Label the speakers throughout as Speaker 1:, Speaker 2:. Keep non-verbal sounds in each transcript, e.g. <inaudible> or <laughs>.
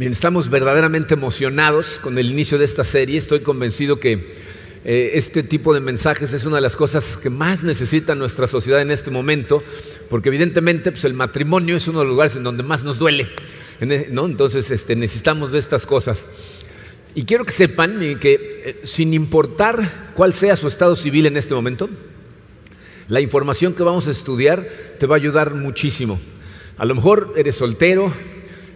Speaker 1: Estamos verdaderamente emocionados con el inicio de esta serie. Estoy convencido que eh, este tipo de mensajes es una de las cosas que más necesita nuestra sociedad en este momento, porque evidentemente pues, el matrimonio es uno de los lugares en donde más nos duele. E, ¿no? Entonces este, necesitamos de estas cosas. Y quiero que sepan eh, que eh, sin importar cuál sea su estado civil en este momento, la información que vamos a estudiar te va a ayudar muchísimo. A lo mejor eres soltero,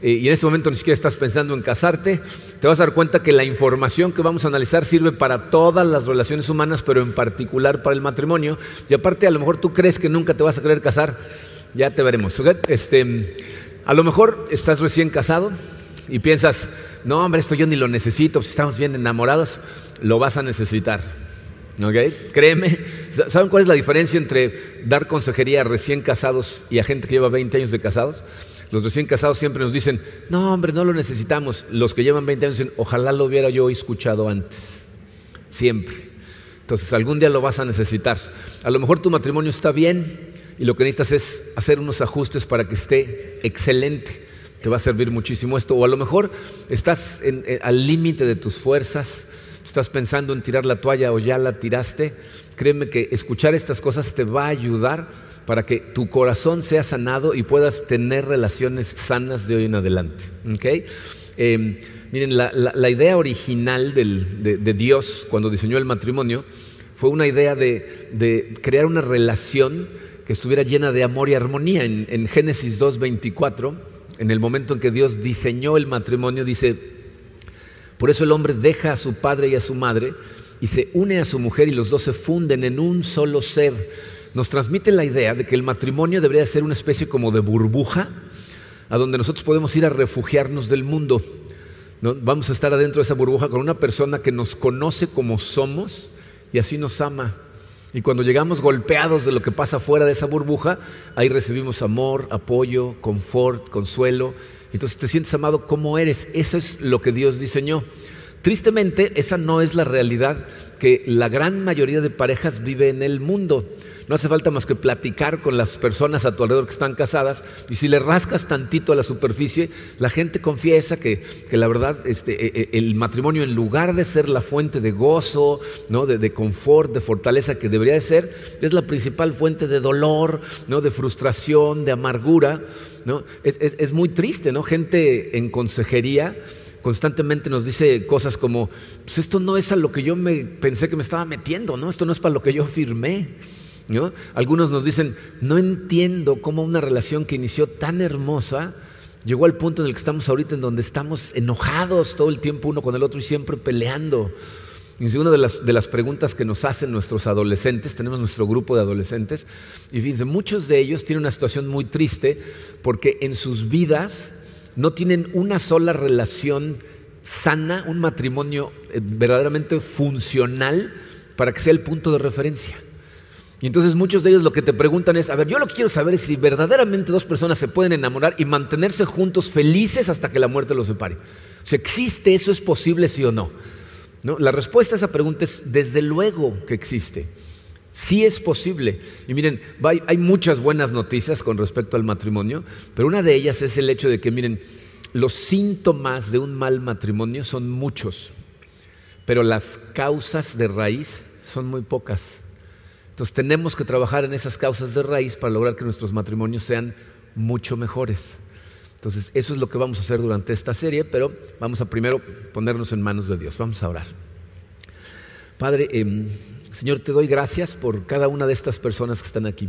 Speaker 1: y en este momento ni siquiera estás pensando en casarte, te vas a dar cuenta que la información que vamos a analizar sirve para todas las relaciones humanas, pero en particular para el matrimonio. Y aparte, a lo mejor tú crees que nunca te vas a querer casar, ya te veremos. Este, a lo mejor estás recién casado y piensas, no, hombre, esto yo ni lo necesito, si estamos bien enamorados, lo vas a necesitar. ¿Okay? Créeme, ¿saben cuál es la diferencia entre dar consejería a recién casados y a gente que lleva 20 años de casados? Los recién casados siempre nos dicen, no hombre, no lo necesitamos. Los que llevan 20 años dicen, ojalá lo hubiera yo escuchado antes. Siempre. Entonces algún día lo vas a necesitar. A lo mejor tu matrimonio está bien y lo que necesitas es hacer unos ajustes para que esté excelente. Te va a servir muchísimo esto. O a lo mejor estás eh, al límite de tus fuerzas, estás pensando en tirar la toalla o ya la tiraste. Créeme que escuchar estas cosas te va a ayudar para que tu corazón sea sanado y puedas tener relaciones sanas de hoy en adelante. Em, miren, la, idea original de, Dios cuando diseñó el matrimonio fue una idea de, crear una relación que estuviera llena de amor y armonía. En, en Génesis 2.24, en el momento en que Dios diseñó el matrimonio, dice, por eso el hombre deja a su padre y a su madre y se une a su mujer y los dos se funden en un solo ser nos transmite la idea de que el matrimonio debería ser una especie como de burbuja a donde nosotros podemos ir a refugiarnos del mundo. Vamos a estar adentro de esa burbuja con una persona que nos conoce como somos y así nos ama. Y cuando llegamos golpeados de lo que pasa fuera de esa burbuja, ahí recibimos amor, apoyo, confort, consuelo. Entonces te sientes amado como eres. Eso es lo que Dios diseñó. Tristemente, esa no es la realidad que la gran mayoría de parejas vive en el mundo. No hace falta más que platicar con las personas a tu alrededor que están casadas y si le rascas tantito a la superficie, la gente confiesa que, la verdad este, e, e, el matrimonio en lugar de ser la fuente de gozo, ¿no? de, confort, de fortaleza que debería de ser, es la principal fuente de dolor, ¿no? de frustración, de amargura. ¿no? Es, es muy triste, ¿no? Gente en consejería constantemente nos dice cosas como, pues esto no es a lo que yo me pensé que me estaba metiendo, ¿no? Esto no es para lo que yo firmé. Algunos nos dicen, no entiendo cómo una relación que inició tan hermosa llegó al punto en el que estamos ahorita, en donde estamos enojados todo el tiempo uno con el otro y siempre peleando. Y una de las, de las preguntas que nos hacen nuestros adolescentes, tenemos nuestro grupo de adolescentes, y fíjense, muchos de ellos tienen una situación muy triste porque en sus vidas no tienen una sola relación sana, un matrimonio eh, verdaderamente funcional para que sea el punto de referencia. Y entonces muchos de ellos lo que te preguntan es, a ver, yo lo que quiero saber es si verdaderamente dos personas se pueden enamorar y mantenerse juntos felices hasta que la muerte los separe. O ¿existe eso? ¿Es posible sí o no? ¿No? La respuesta a esa pregunta es, desde luego que existe. Sí es posible. Y miren, hay muchas buenas noticias con respecto al matrimonio, pero una de ellas es el hecho de que, miren, los síntomas de un mal matrimonio son muchos, pero las causas de raíz son muy pocas. Entonces tenemos que trabajar en esas causas de raíz para lograr que nuestros matrimonios sean mucho mejores. Entonces eso es lo que vamos a hacer durante esta serie, pero vamos a primero ponernos en manos de Dios. Vamos a orar. Padre, em, Señor, te doy gracias por cada una de estas personas que están aquí.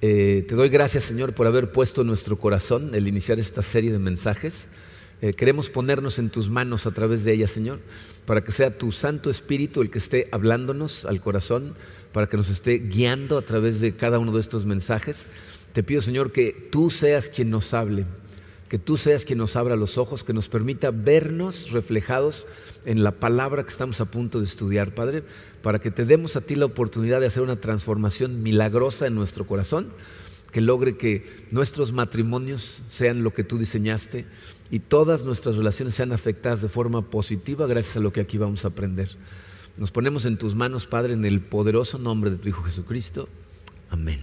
Speaker 1: Eh, te doy gracias, Señor, por haber puesto en nuestro corazón el iniciar esta serie de mensajes. Eh, queremos ponernos en tus manos a través de ella, Señor, para que sea tu Santo Espíritu el que esté hablándonos al corazón, para que nos esté guiando a través de cada uno de estos mensajes. Te pido, Señor, que tú seas quien nos hable, que tú seas quien nos abra los ojos, que nos permita vernos reflejados en la palabra que estamos a punto de estudiar, Padre, para que te demos a ti la oportunidad de hacer una transformación milagrosa en nuestro corazón, que logre que nuestros matrimonios sean lo que tú diseñaste y todas nuestras relaciones sean afectadas de forma positiva gracias a lo que aquí vamos a aprender. Nos ponemos en tus manos, Padre, en el poderoso nombre de tu Hijo Jesucristo. Amén.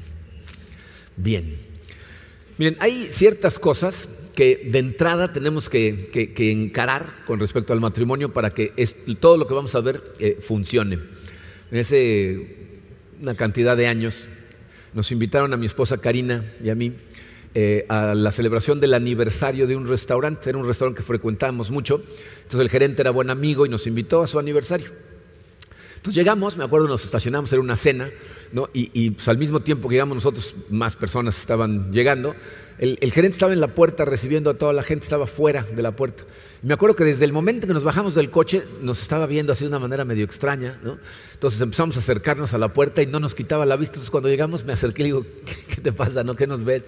Speaker 1: Bien. Miren, hay ciertas cosas que de entrada tenemos que, encarar con respecto al matrimonio para que todo lo que vamos a ver eh, funcione. Hace una cantidad de años nos invitaron a mi esposa Karina y a mí eh, a la celebración del aniversario de un restaurante. Era un restaurante que frecuentábamos mucho. Entonces el gerente era buen amigo y nos invitó a su aniversario. Entonces llegamos, me acuerdo, nos estacionamos, era una cena, ¿no? y, pues, al mismo tiempo que llegamos nosotros, más personas estaban llegando. El, gerente estaba en la puerta recibiendo a toda la gente, estaba fuera de la puerta. me acuerdo que desde el momento que nos bajamos del coche nos estaba viendo así de una manera medio extraña. ¿no? Entonces empezamos a acercarnos a la puerta y no nos quitaba la vista. Entonces cuando llegamos me acerqué y le digo, ¿qué, te pasa? ¿no? ¿Qué nos ves?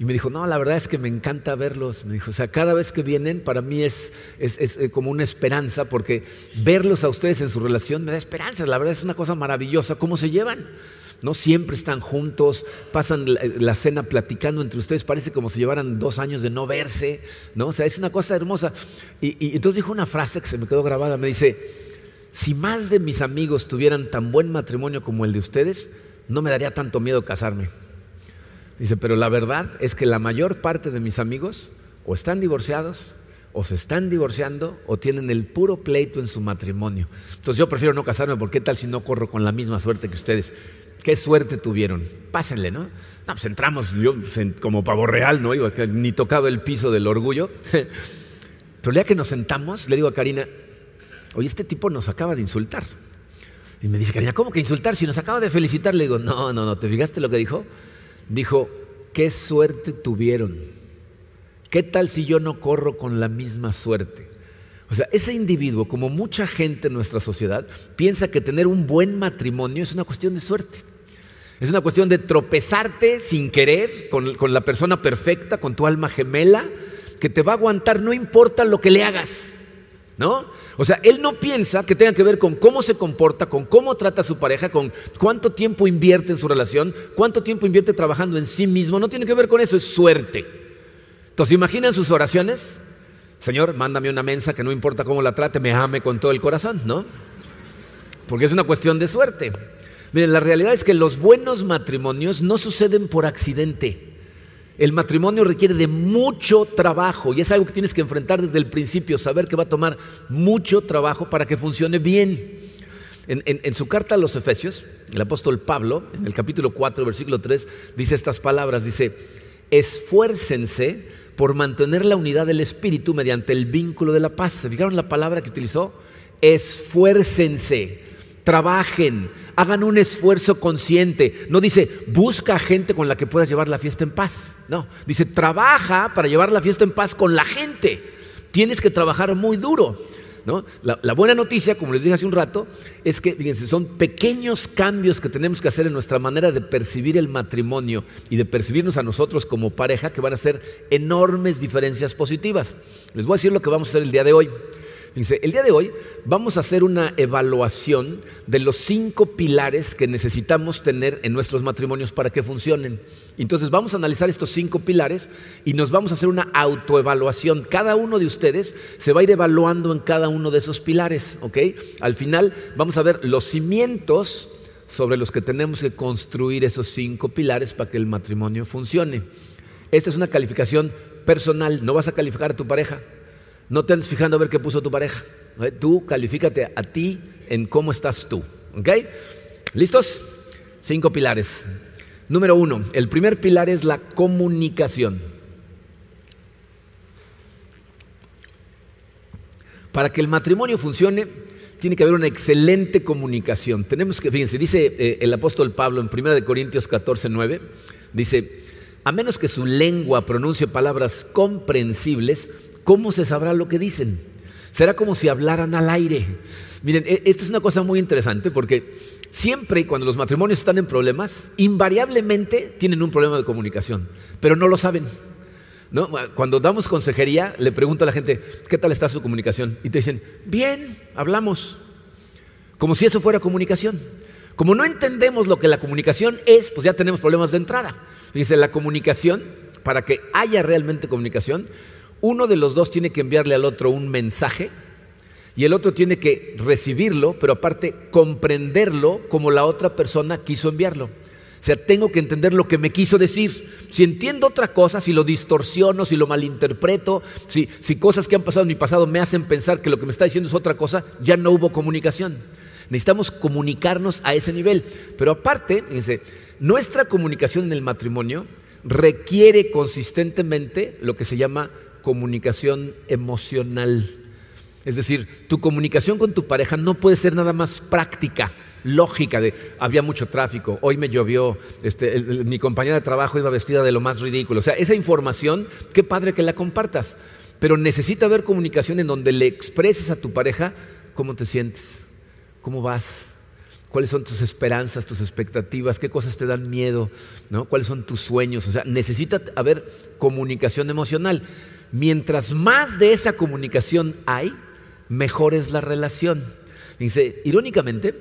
Speaker 1: Y me dijo, no, la verdad es que me encanta verlos. Me dijo, o sea, cada vez que vienen para mí es, es, eh, como una esperanza porque verlos a ustedes en su relación me da esperanza. La verdad es una cosa maravillosa. ¿Cómo se llevan? No siempre están juntos, pasan la, cena platicando entre ustedes, parece como si llevaran dos años de no verse, ¿no? O sea, es una cosa hermosa. Y, y entonces dijo una frase que se me quedó grabada, me dice, si más de mis amigos tuvieran tan buen matrimonio como el de ustedes, no me daría tanto miedo casarme. Dice, pero la verdad es que la mayor parte de mis amigos o están divorciados, o se están divorciando, o tienen el puro pleito en su matrimonio. Entonces yo prefiero no casarme porque tal si no corro con la misma suerte que ustedes. Qué suerte tuvieron. Pásenle, ¿no? No, pues entramos yo como pavo real, ¿no? ni tocaba el piso del orgullo. <laughs> Pero ya que nos sentamos, le digo a Karina, oye, este tipo nos acaba de insultar. Y me dice, Karina, ¿cómo que insultar? Si nos acaba de felicitar, le digo, no, no, no, ¿te fijaste lo que dijo? Dijo, qué suerte tuvieron. ¿Qué tal si yo no corro con la misma suerte? O sea, ese individuo, como mucha gente en nuestra sociedad, piensa que tener un buen matrimonio es una cuestión de suerte. Es una cuestión de tropezarte sin querer con, con la persona perfecta, con tu alma gemela, que te va a aguantar no importa lo que le hagas. ¿No? O sea, él no piensa que tenga que ver con cómo se comporta, con cómo trata a su pareja, con cuánto tiempo invierte en su relación, cuánto tiempo invierte trabajando en sí mismo, no tiene que ver con eso, es suerte. Entonces, imaginan sus oraciones, Señor, mándame una mensa que no importa cómo la trate, me ame con todo el corazón, ¿no? Porque es una cuestión de suerte. Miren, la realidad es que los buenos matrimonios no suceden por accidente. El matrimonio requiere de mucho trabajo y es algo que tienes que enfrentar desde el principio, saber que va a tomar mucho trabajo para que funcione bien. En, su carta a los Efesios, el apóstol Pablo, en el capítulo 4, versículo 3, dice estas palabras, dice, esfuércense por mantener la unidad del Espíritu mediante el vínculo de la paz. ¿Se fijaron la palabra que utilizó? Esfuércense trabajen, hagan un esfuerzo consciente. No dice, busca gente con la que puedas llevar la fiesta en paz. No, dice, trabaja para llevar la fiesta en paz con la gente. Tienes que trabajar muy duro. ¿no? La, buena noticia, como les dije hace un rato, es que, fíjense, son pequeños cambios que tenemos que hacer en nuestra manera de percibir el matrimonio y de percibirnos a nosotros como pareja que van a ser enormes diferencias positivas. Les voy a decir lo que vamos a hacer el día de hoy. Dice, el día de hoy vamos a hacer una evaluación de los cinco pilares que necesitamos tener en nuestros matrimonios para que funcionen. Entonces vamos a analizar estos cinco pilares y nos vamos a hacer una autoevaluación. Cada uno de ustedes se va a ir evaluando en cada uno de esos pilares, ¿ok? Al final vamos a ver los cimientos sobre los que tenemos que construir esos cinco pilares para que el matrimonio funcione. Esta es una calificación personal, no vas a calificar a tu pareja. No te andes fijando a ver qué puso tu pareja. Tú califícate a ti en cómo estás tú. ¿Ok? ¿Listos? Cinco pilares. Número uno, el primer pilar es la comunicación. Para que el matrimonio funcione, tiene que haber una excelente comunicación. Tenemos que, fíjense, dice eh, el apóstol Pablo en 1 Corintios 14, 9, dice, a menos que su lengua pronuncie palabras comprensibles, ¿cómo se sabrá lo que dicen? Será como si hablaran al aire. Miren, e, esto es una cosa muy interesante porque siempre cuando los matrimonios están en problemas, invariablemente tienen un problema de comunicación, pero no lo saben. Cuando damos consejería, le pregunto a la gente, ¿qué tal está su comunicación? Y te dicen, bien, hablamos. Como si eso fuera comunicación. Como no entendemos lo que la comunicación es, pues ya tenemos problemas de entrada. Dice, la comunicación, para que haya realmente comunicación, uno de los dos tiene que enviarle al otro un mensaje y el otro tiene que recibirlo, pero aparte comprenderlo como la otra persona quiso enviarlo. O sea, tengo que entender lo que me quiso decir. Si entiendo otra cosa, si lo distorsiono, si lo malinterpreto, si, si cosas que han pasado en mi pasado me hacen pensar que lo que me está diciendo es otra cosa, ya no hubo comunicación. Necesitamos comunicarnos a ese nivel. Pero aparte, fíjense, nuestra comunicación en el matrimonio requiere consistentemente lo que se llama comunicación emocional. Es decir, tu comunicación con tu pareja no puede ser nada más práctica, lógica de había mucho tráfico, hoy me llovió, este, mi compañera de trabajo iba vestida de lo más ridículo. O sea, esa información, qué padre que la compartas, pero necesita haber comunicación en donde le expreses a tu pareja cómo te sientes, cómo vas, cuáles son tus esperanzas, tus expectativas, qué cosas te dan miedo, ¿no? cuáles son tus sueños. O sea, necesita haber comunicación emocional. Mientras más de esa comunicación hay, mejor es la relación. Dice, irónicamente,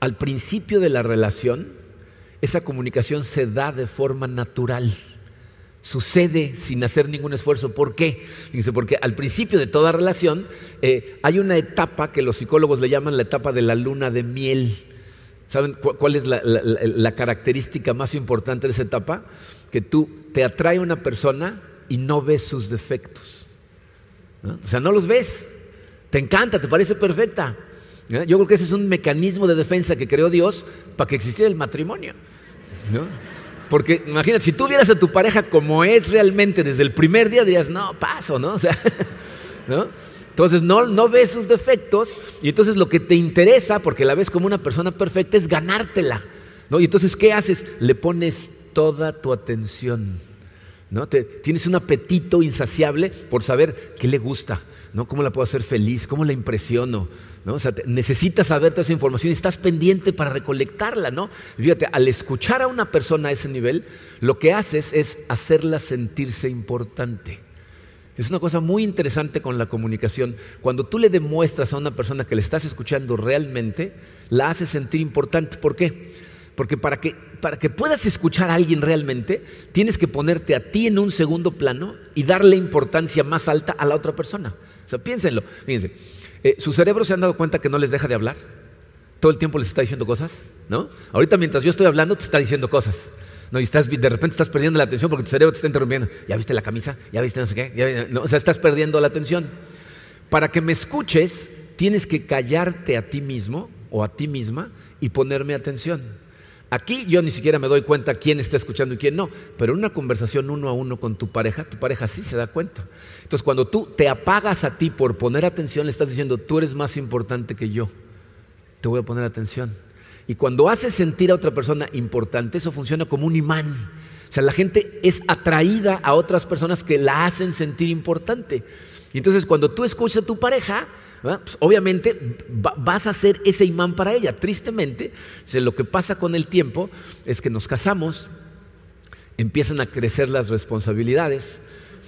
Speaker 1: al principio de la relación, esa comunicación se da de forma natural. Sucede sin hacer ningún esfuerzo. ¿Por qué? Dice, porque al principio de toda relación eh, hay una etapa que los psicólogos le llaman la etapa de la luna de miel. ¿Saben cuál es la, característica más importante de esa etapa? Que tú te atrae una persona y no ves sus defectos. O sea, no los ves. Te encanta, te parece perfecta. Yo creo que ese es un mecanismo de defensa que creó Dios para que existiera el matrimonio. Porque imagínate, si tú vieras a tu pareja como es realmente desde el primer día, dirías, no, paso, ¿no? O sea, <laughs> ¿no? Entonces no, no ves sus defectos y entonces lo que te interesa, porque la ves como una persona perfecta, es ganártela. ¿no? Y entonces, ¿qué haces? Le pones toda tu atención. ¿No? Te, tienes un apetito insaciable por saber qué le gusta, ¿no? ¿Cómo la puedo hacer feliz? ¿Cómo la impresiono? ¿no? O sea, necesitas saber toda esa información y estás pendiente para recolectarla, ¿no? Fíjate, al escuchar a una persona a ese nivel, lo que haces es hacerla sentirse importante. Es una cosa muy interesante con la comunicación. Cuando tú le demuestras a una persona que le estás escuchando realmente, la haces sentir importante. ¿Por qué? Porque para que, para que puedas escuchar a alguien realmente, tienes que ponerte a ti en un segundo plano y darle importancia más alta a la otra persona. O sea, piénsenlo. Fíjense, eh, ¿su cerebro se han dado cuenta que no les deja de hablar? Todo el tiempo les está diciendo cosas, ¿no? Ahorita mientras yo estoy hablando te está diciendo cosas. No, y estás, de repente estás perdiendo la atención porque tu cerebro te está interrumpiendo. ¿Ya viste la camisa? ¿Ya viste no sé qué? no, o sea, estás perdiendo la atención. Para que me escuches, tienes que callarte a ti mismo o a ti misma y ponerme atención. Aquí yo ni siquiera me doy cuenta quién está escuchando y quién no, pero en una conversación uno a uno con tu pareja, tu pareja sí se da cuenta. Entonces cuando tú te apagas a ti por poner atención, le estás diciendo, tú eres más importante que yo, te voy a poner atención. Y cuando haces sentir a otra persona importante, eso funciona como un imán. O sea, la gente es atraída a otras personas que la hacen sentir importante. Y entonces cuando tú escuchas a tu pareja, pues, obviamente vas a ser ese imán para ella. Tristemente, lo que pasa con el tiempo es que nos casamos, empiezan a crecer las responsabilidades,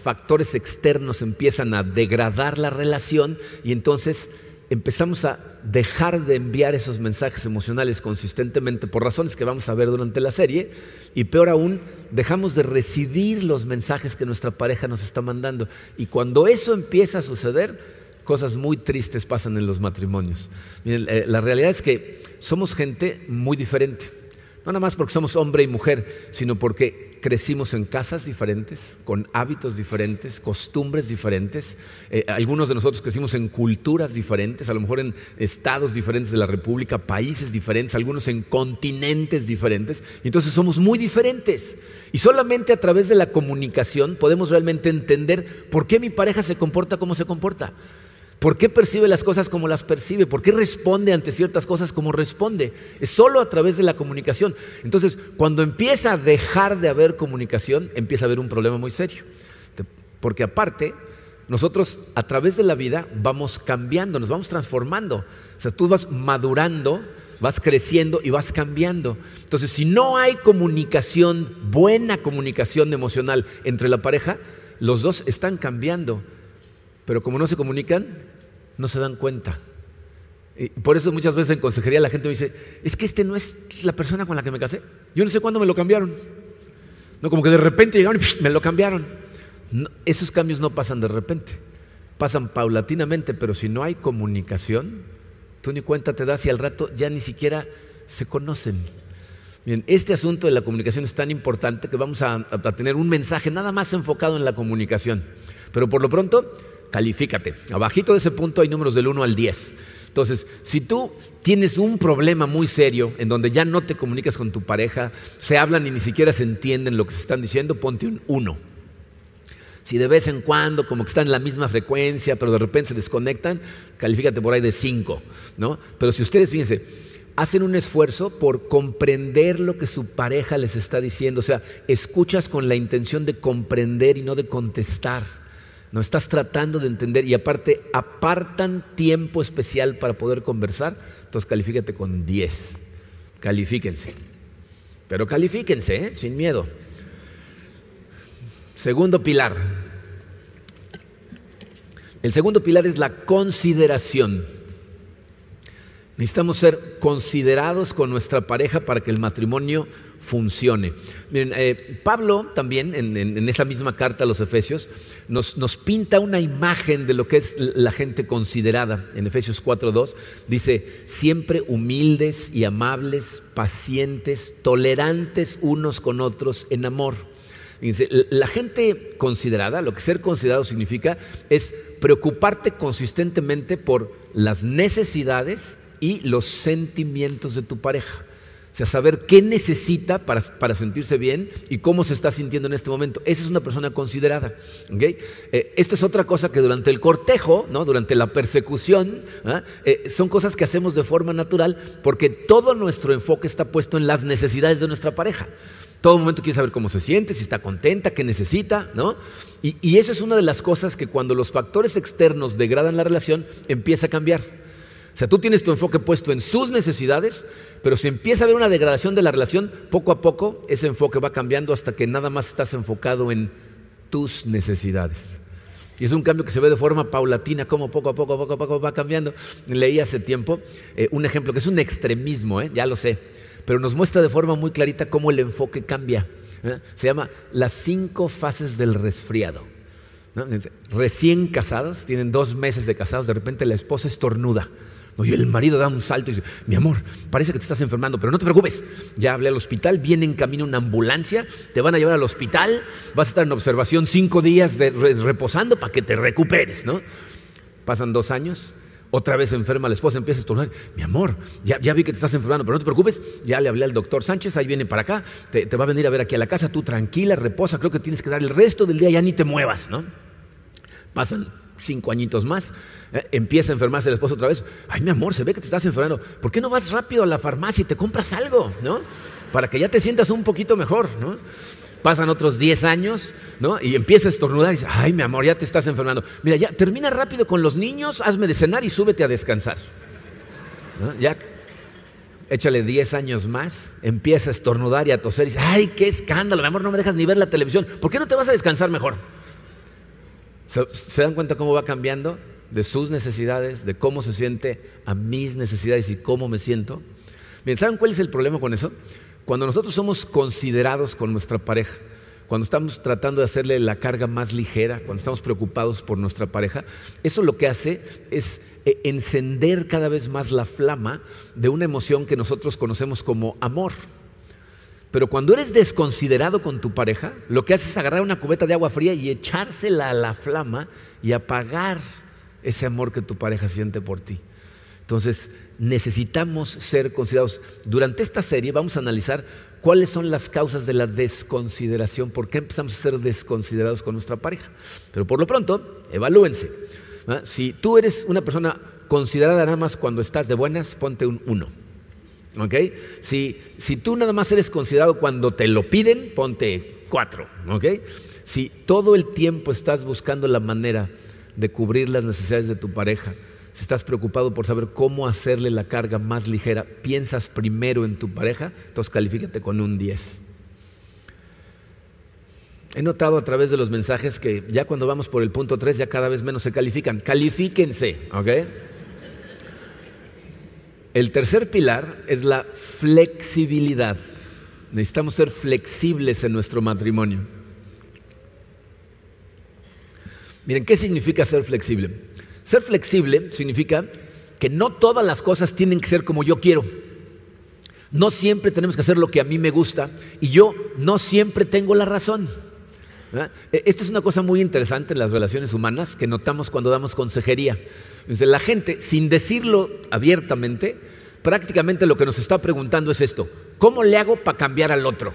Speaker 1: factores externos empiezan a degradar la relación y entonces empezamos a dejar de enviar esos mensajes emocionales consistentemente por razones que vamos a ver durante la serie y peor aún, dejamos de recibir los mensajes que nuestra pareja nos está mandando. Y cuando eso empieza a suceder, cosas muy tristes pasan en los matrimonios. Eh, la realidad es que somos gente muy diferente. No nada más porque somos hombre y mujer, sino porque crecimos en casas diferentes, con hábitos diferentes, costumbres diferentes. Eh, algunos de nosotros crecimos en culturas diferentes, a lo mejor en estados diferentes de la República, países diferentes, algunos en continentes diferentes. Entonces somos muy diferentes. Y solamente a través de la comunicación podemos realmente entender por qué mi pareja se comporta como se comporta. ¿Por qué percibe las cosas como las percibe? ¿Por qué responde ante ciertas cosas como responde? Es solo a través de la comunicación. Entonces, cuando empieza a dejar de haber comunicación, empieza a haber un problema muy serio. Porque aparte, nosotros a través de la vida vamos cambiando, nos vamos transformando. O sea, tú vas madurando, vas creciendo y vas cambiando. Entonces, si no hay comunicación, buena comunicación emocional entre la pareja, los dos están cambiando pero como no se comunican, no se dan cuenta. Y por eso muchas veces en consejería la gente me dice, es que este no es la persona con la que me casé. Yo no sé cuándo me lo cambiaron. No, como que de repente llegaron y me lo cambiaron. esos cambios no pasan de repente, pasan paulatinamente, pero si no hay comunicación, tú ni cuenta te das y al rato ya ni siquiera se conocen. Bien, este asunto de la comunicación es tan importante que vamos a, a, tener un mensaje nada más enfocado en la comunicación. Pero por lo pronto, califícate. Abajito de ese punto hay números del 1 al 10. Entonces, si tú tienes un problema muy serio en donde ya no te comunicas con tu pareja, se hablan y ni siquiera se entienden lo que se están diciendo, ponte un 1. Si de vez en cuando como que están en la misma frecuencia, pero de repente se desconectan, califícate por ahí de 5, ¿no? Pero si ustedes, fíjense, hacen un esfuerzo por comprender lo que su pareja les está diciendo, o sea, escuchas con la intención de comprender y no de contestar. No estás tratando de entender y aparte apartan tiempo especial para poder conversar, entonces califícate con 10. Califíquense. Pero califíquense, ¿eh? sin miedo. Segundo pilar. El segundo pilar es la consideración. Necesitamos ser considerados con nuestra pareja para que el matrimonio funcione. Eh, Pablo también en, esa misma carta a los Efesios nos, nos, pinta una imagen de lo que es la gente considerada. En Efesios 4.2 dice, siempre humildes y amables, pacientes, tolerantes unos con otros en amor. Dice, la gente considerada, lo que ser considerado significa es preocuparte consistentemente por las necesidades y los sentimientos de tu pareja. O sea, saber qué necesita para, sentirse bien y cómo se está sintiendo en este momento. Esa es una persona considerada. ¿okay? Eh, esto es otra cosa que durante el cortejo, ¿no? durante la persecución, ¿ah? eh, son cosas que hacemos de forma natural porque todo nuestro enfoque está puesto en las necesidades de nuestra pareja. Todo momento quiere saber cómo se siente, si está contenta, qué necesita, ¿no? Y, y eso es una de las cosas que cuando los factores externos degradan la relación, empieza a cambiar. O sea, tú tienes tu enfoque puesto en sus necesidades, pero si empieza a haber una degradación de la relación, poco a poco ese enfoque va cambiando hasta que nada más estás enfocado en tus necesidades. Y es un cambio que se ve de forma paulatina, como poco a poco, poco a poco va cambiando. Leí hace tiempo eh, un ejemplo que es un extremismo, eh, ya lo sé, pero nos muestra de forma muy clarita cómo el enfoque cambia. ¿eh? Se llama las cinco fases del resfriado. Recién casados, tienen dos meses de casados, de repente la esposa estornuda. Y el marido da un salto y dice, mi amor, parece que te estás enfermando, pero no te preocupes. Ya hablé al hospital, viene en camino una ambulancia, te van a llevar al hospital, vas a estar en observación cinco días reposando para que te recuperes, ¿no? Pasan dos años, otra vez enferma la esposa, empieza a estornudar. Mi amor, ya, vi que te estás enfermando, pero no te preocupes. Ya le hablé al doctor Sánchez, ahí viene para acá, te, te, va a venir a ver aquí a la casa, tú tranquila, reposa, creo que tienes que dar el resto del día, ya ni te muevas, ¿no? Pasan cinco añitos más, eh, empieza a enfermarse el esposo otra vez. Ay, mi amor, se ve que te estás enfermando. ¿Por qué no vas rápido a la farmacia y te compras algo, ¿no? Para que ya te sientas un poquito mejor, ¿no? Pasan otros 10 años, ¿no? Y empieza a estornudar y dice, ay, mi amor, ya te estás enfermando. Mira, ya termina rápido con los niños, hazme de cenar y súbete a descansar. Ya échale 10 años más, empieza a estornudar y a toser y dice, ay, qué escándalo, mi amor, no me dejas ni ver la televisión. ¿Por qué no te vas a descansar mejor? ¿Se, dan cuenta cómo va cambiando? De sus necesidades, de cómo se siente a mis necesidades y cómo me siento. Bien, ¿saben cuál es el problema con eso? Cuando nosotros somos considerados con nuestra pareja, cuando estamos tratando de hacerle la carga más ligera, cuando estamos preocupados por nuestra pareja, eso lo que hace es eh, encender cada vez más la flama de una emoción que nosotros conocemos como amor. Pero cuando eres desconsiderado con tu pareja, lo que haces es agarrar una cubeta de agua fría y echársela a la flama y apagar ese amor que tu pareja siente por ti. Entonces, necesitamos ser considerados. Durante esta serie vamos a analizar cuáles son las causas de la desconsideración, por qué empezamos a ser desconsiderados con nuestra pareja. Pero por lo pronto, evalúense. Si tú eres una persona considerada nada más cuando estás de buenas, ponte un 1. ¿Okay? Si, si, tú nada más eres considerado cuando te lo piden, ponte cuatro. ¿Okay? Si todo el tiempo estás buscando la manera de cubrir las necesidades de tu pareja, si estás preocupado por saber cómo hacerle la carga más ligera, piensas primero en tu pareja, entonces califícate con un 10. He notado a través de los mensajes que ya cuando vamos por el punto 3 ya cada vez menos se califican. Califíquense, ¿ok? El tercer pilar es la flexibilidad. Necesitamos ser flexibles en nuestro matrimonio. Miren, ¿qué significa ser flexible? Ser flexible significa que no todas las cosas tienen que ser como yo quiero. No siempre tenemos que hacer lo que a mí me gusta y yo no siempre tengo la razón. E, esta es una cosa muy interesante en las relaciones humanas que notamos cuando damos consejería. La gente, sin decirlo abiertamente, prácticamente lo que nos está preguntando es esto, ¿cómo le hago para cambiar al otro?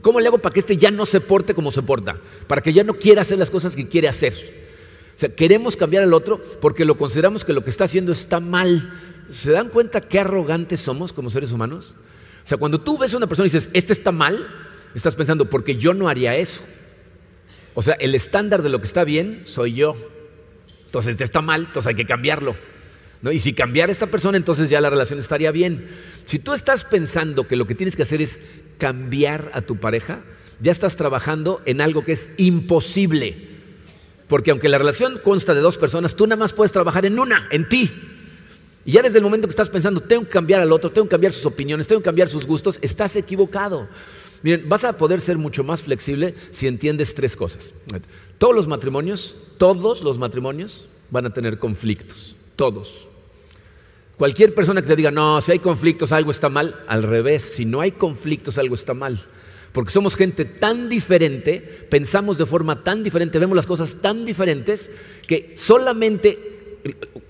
Speaker 1: ¿Cómo le hago para que este ya no se porte como se porta? Para que ya no quiera hacer las cosas que quiere hacer. O sea, queremos cambiar al otro porque lo consideramos que lo que está haciendo está mal. ¿Se dan cuenta qué arrogantes somos como seres humanos? O sea, cuando tú ves a una persona y dices, este está mal, estás pensando, porque yo no haría eso. O sea, el estándar de lo que está bien soy yo. Entonces, está mal, entonces hay que cambiarlo. ¿no? Y si cambiara esta persona, entonces ya la relación estaría bien. Si tú estás pensando que lo que tienes que hacer es cambiar a tu pareja, ya estás trabajando en algo que es imposible. Porque aunque la relación consta de dos personas, tú nada más puedes trabajar en una, en ti. Y ya desde el momento que estás pensando, tengo que cambiar al otro, tengo que cambiar sus opiniones, tengo que cambiar sus gustos, estás equivocado. Miren, vas a poder ser mucho más flexible si entiendes tres cosas. Todos los matrimonios, todos los matrimonios van a tener conflictos, todos. Cualquier persona que te diga, no, si hay conflictos algo está mal, al revés, si no hay conflictos algo está mal. Porque somos gente tan diferente, pensamos de forma tan diferente, vemos las cosas tan diferentes, que solamente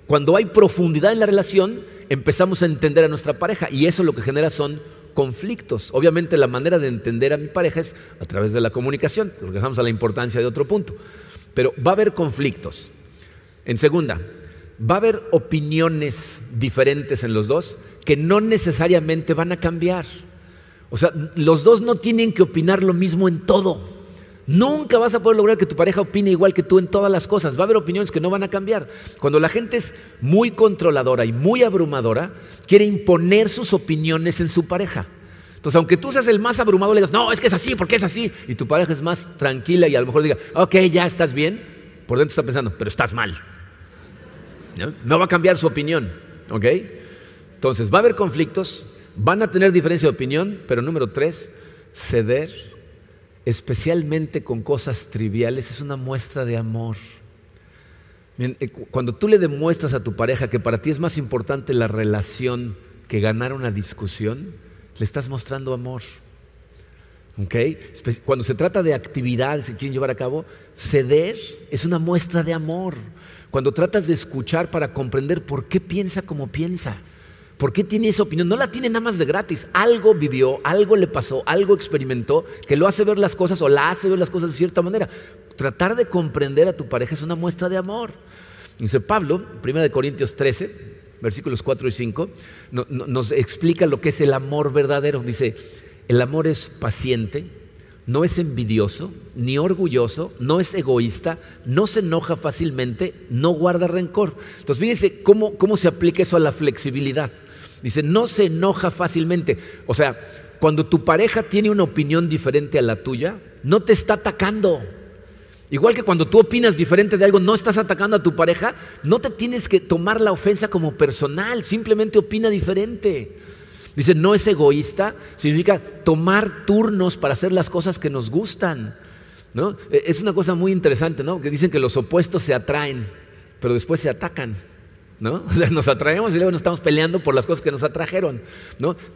Speaker 1: cuando hay profundidad en la relación empezamos a entender a nuestra pareja y eso lo que genera son conflictos. Obviamente la manera de entender a mi pareja es a través de la comunicación, regresamos a la importancia de otro punto, pero va a haber conflictos. En segunda, va a haber opiniones diferentes en los dos que no necesariamente van a cambiar. O sea, los dos no tienen que opinar lo mismo en todo. Nunca vas a poder lograr que tu pareja opine igual que tú en todas las cosas. Va a haber opiniones que no van a cambiar. Cuando la gente es muy controladora y muy abrumadora, quiere imponer sus opiniones en su pareja. Entonces, aunque tú seas el más abrumado, le digas, no, es que es así, porque es así, y tu pareja es más tranquila y a lo mejor diga, ok, ya estás bien, por dentro está pensando, pero estás mal. ¿No? no va a cambiar su opinión, ¿ok? Entonces, va a haber conflictos, Van a tener diferencia de opinión, pero número tres, ceder, especialmente con cosas triviales, es una muestra de amor. Eh, cuando tú le demuestras a tu pareja que para ti es más importante la relación que ganar una discusión, le estás mostrando amor. Cuando se trata de actividades que quieren llevar a cabo, ceder es una muestra de amor. Cuando tratas de escuchar para comprender por qué piensa como piensa. ¿Por qué tiene esa opinión? No la tiene nada más de gratis. Algo vivió, algo le pasó, algo experimentó que lo hace ver las cosas o la hace ver las cosas de cierta manera. Tratar de comprender a tu pareja es una muestra de amor. Dice Pablo, 1 Corintios 13, versículos 4 y 5, nos explica lo que es el amor verdadero. Dice, el amor es paciente, no es envidioso, ni orgulloso, no es egoísta, no se enoja fácilmente, no guarda rencor. Entonces, fíjense cómo, cómo se aplica eso a la flexibilidad. Dice, no se enoja fácilmente. O sea, cuando tu pareja tiene una opinión diferente a la tuya, no te está atacando. Igual que cuando tú opinas diferente de algo, no estás atacando a tu pareja, no te tienes que tomar la ofensa como personal, simplemente opina diferente. Dice, no es egoísta, significa tomar turnos para hacer las cosas que nos gustan. ¿no? E, es una cosa muy interesante, ¿no? Que dicen que los opuestos se atraen, pero después se atacan. ¿No? <laughs> nos atraemos y luego nos estamos peleando por las cosas que nos atrajeron.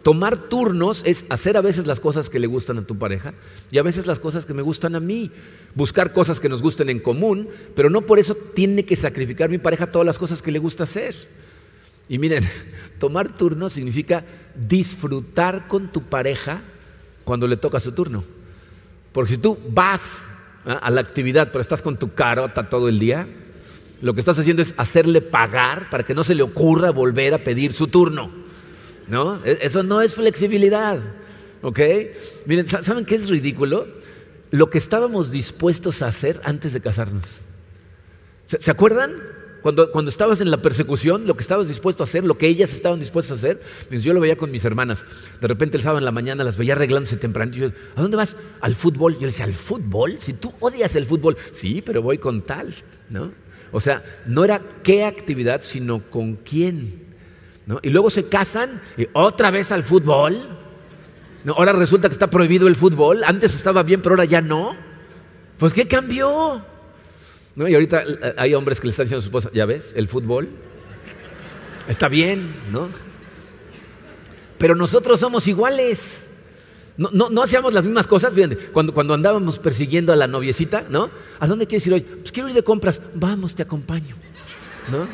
Speaker 1: Tomar turnos es hacer a veces las cosas que le gustan a tu pareja y a veces las cosas que me gustan a mí. Buscar cosas que nos gusten en común, pero no por eso tiene que sacrificar mi pareja todas las cosas que le gusta hacer. Y miren, <laughs> tomar turnos significa disfrutar con tu pareja cuando le toca su turno. Porque si tú vas ¿ah? a la actividad, pero estás con tu carota todo el día, lo que estás haciendo es hacerle pagar para que no se le ocurra volver a pedir su turno. ¿No? E, eso no es flexibilidad. ¿Ok? Miren, ¿saben qué es ridículo? Lo que estábamos dispuestos a hacer antes de casarnos. ¿Se, acuerdan? Cuando, cuando, estabas en la persecución, lo que estabas dispuesto a hacer, lo que ellas estaban dispuestas a hacer, pues yo lo veía con mis hermanas. De repente el sábado en la mañana las veía arreglándose temprano. Y yo, ¿a dónde vas? Al fútbol. Yo le decía, ¿al fútbol? Si tú odias el fútbol. Sí, pero voy con tal, ¿no? O sea, no era qué actividad, sino con quién. Y luego se casan y otra vez al fútbol. ¿No? Ahora resulta que está prohibido el fútbol. Antes estaba bien, pero ahora ya no. Pues ¿qué cambió? ¿No? Y ahorita eh, hay hombres que le están diciendo a su esposa, ya ves, el fútbol está bien, ¿no? pero nosotros somos iguales. No, no, hacíamos las mismas cosas. Fíjate, cuando, cuando andábamos persiguiendo a la noviecita, ¿no? ¿A dónde quieres ir hoy? Pues quiero ir de compras. Vamos, te acompaño. ¿No?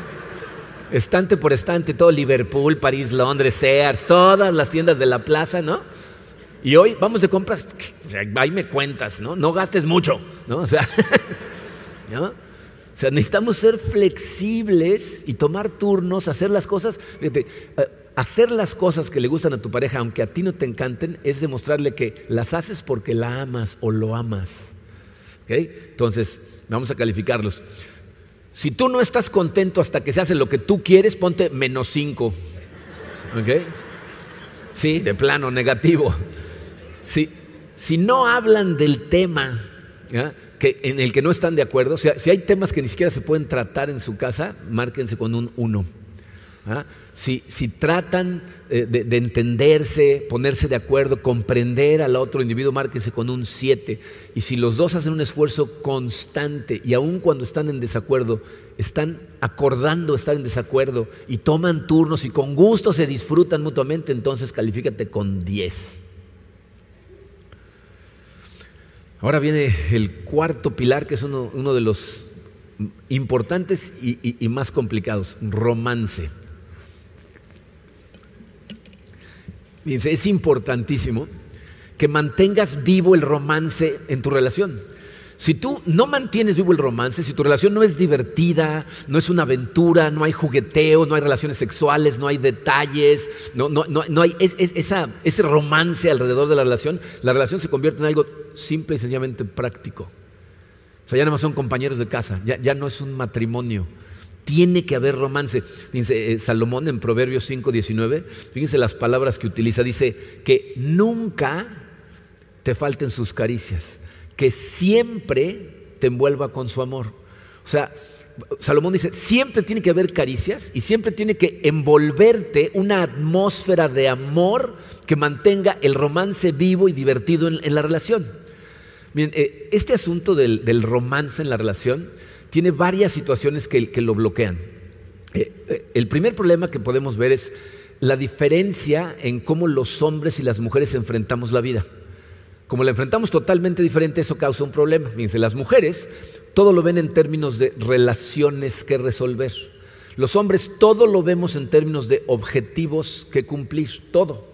Speaker 1: Estante por estante, todo Liverpool, París, Londres, Sears, todas las tiendas de la plaza, ¿no? Y hoy vamos de compras, ahí me cuentas, ¿no? No gastes mucho, ¿no? O sea. <laughs> O sea, necesitamos ser flexibles y tomar turnos, hacer las cosas. Hacer las cosas que le gustan a tu pareja, aunque a ti no te encanten, es demostrarle que las haces porque la amas o lo amas. ¿Okay? Entonces, vamos a calificarlos. Si tú no estás contento hasta que se hace lo que tú quieres, ponte menos 5. ¿Okay? Sí, de plano, negativo. Si, si no hablan del tema que, en el que no están de acuerdo, si hay temas que ni siquiera se pueden tratar en su casa, márquense con un 1 si, tratan eh, de, entenderse, ponerse de acuerdo, comprender al otro individuo, márquese con un 7. Y si los dos hacen un esfuerzo constante y aun cuando están en desacuerdo, están acordando estar en desacuerdo y toman turnos y con gusto se disfrutan mutuamente, entonces califícate con 10. Ahora viene el cuarto pilar, que es uno, de los importantes y más complicados, romance. Es importantísimo que mantengas vivo el romance en tu relación. Si tú no mantienes vivo el romance, si tu relación no es divertida, no es una aventura, no hay jugueteo, no hay relaciones sexuales, no hay detalles, no, hay ese romance alrededor de la relación, la relación se convierte en algo simple y sencillamente práctico. O sea, ya no más son compañeros de casa, ya, ya no es un matrimonio. Tiene que haber romance. Dice eh, Salomón en Proverbios 5, 19, fíjense las palabras que utiliza. Dice que nunca te falten sus caricias, que siempre te envuelva con su amor. O sea, Salomón dice, siempre tiene que haber caricias y siempre tiene que envolverte una atmósfera de amor que mantenga el romance vivo y divertido en, la relación. Miren, eh, este asunto del romance en la relación tiene varias situaciones que, lo bloquean. Eh, eh, el primer problema que podemos ver es la diferencia en cómo los hombres y las mujeres enfrentamos la vida. Como la enfrentamos totalmente diferente, eso causa un problema. Fíjense, las mujeres todo lo ven en términos de relaciones que resolver. Los hombres todo lo vemos en términos de objetivos que cumplir, todo.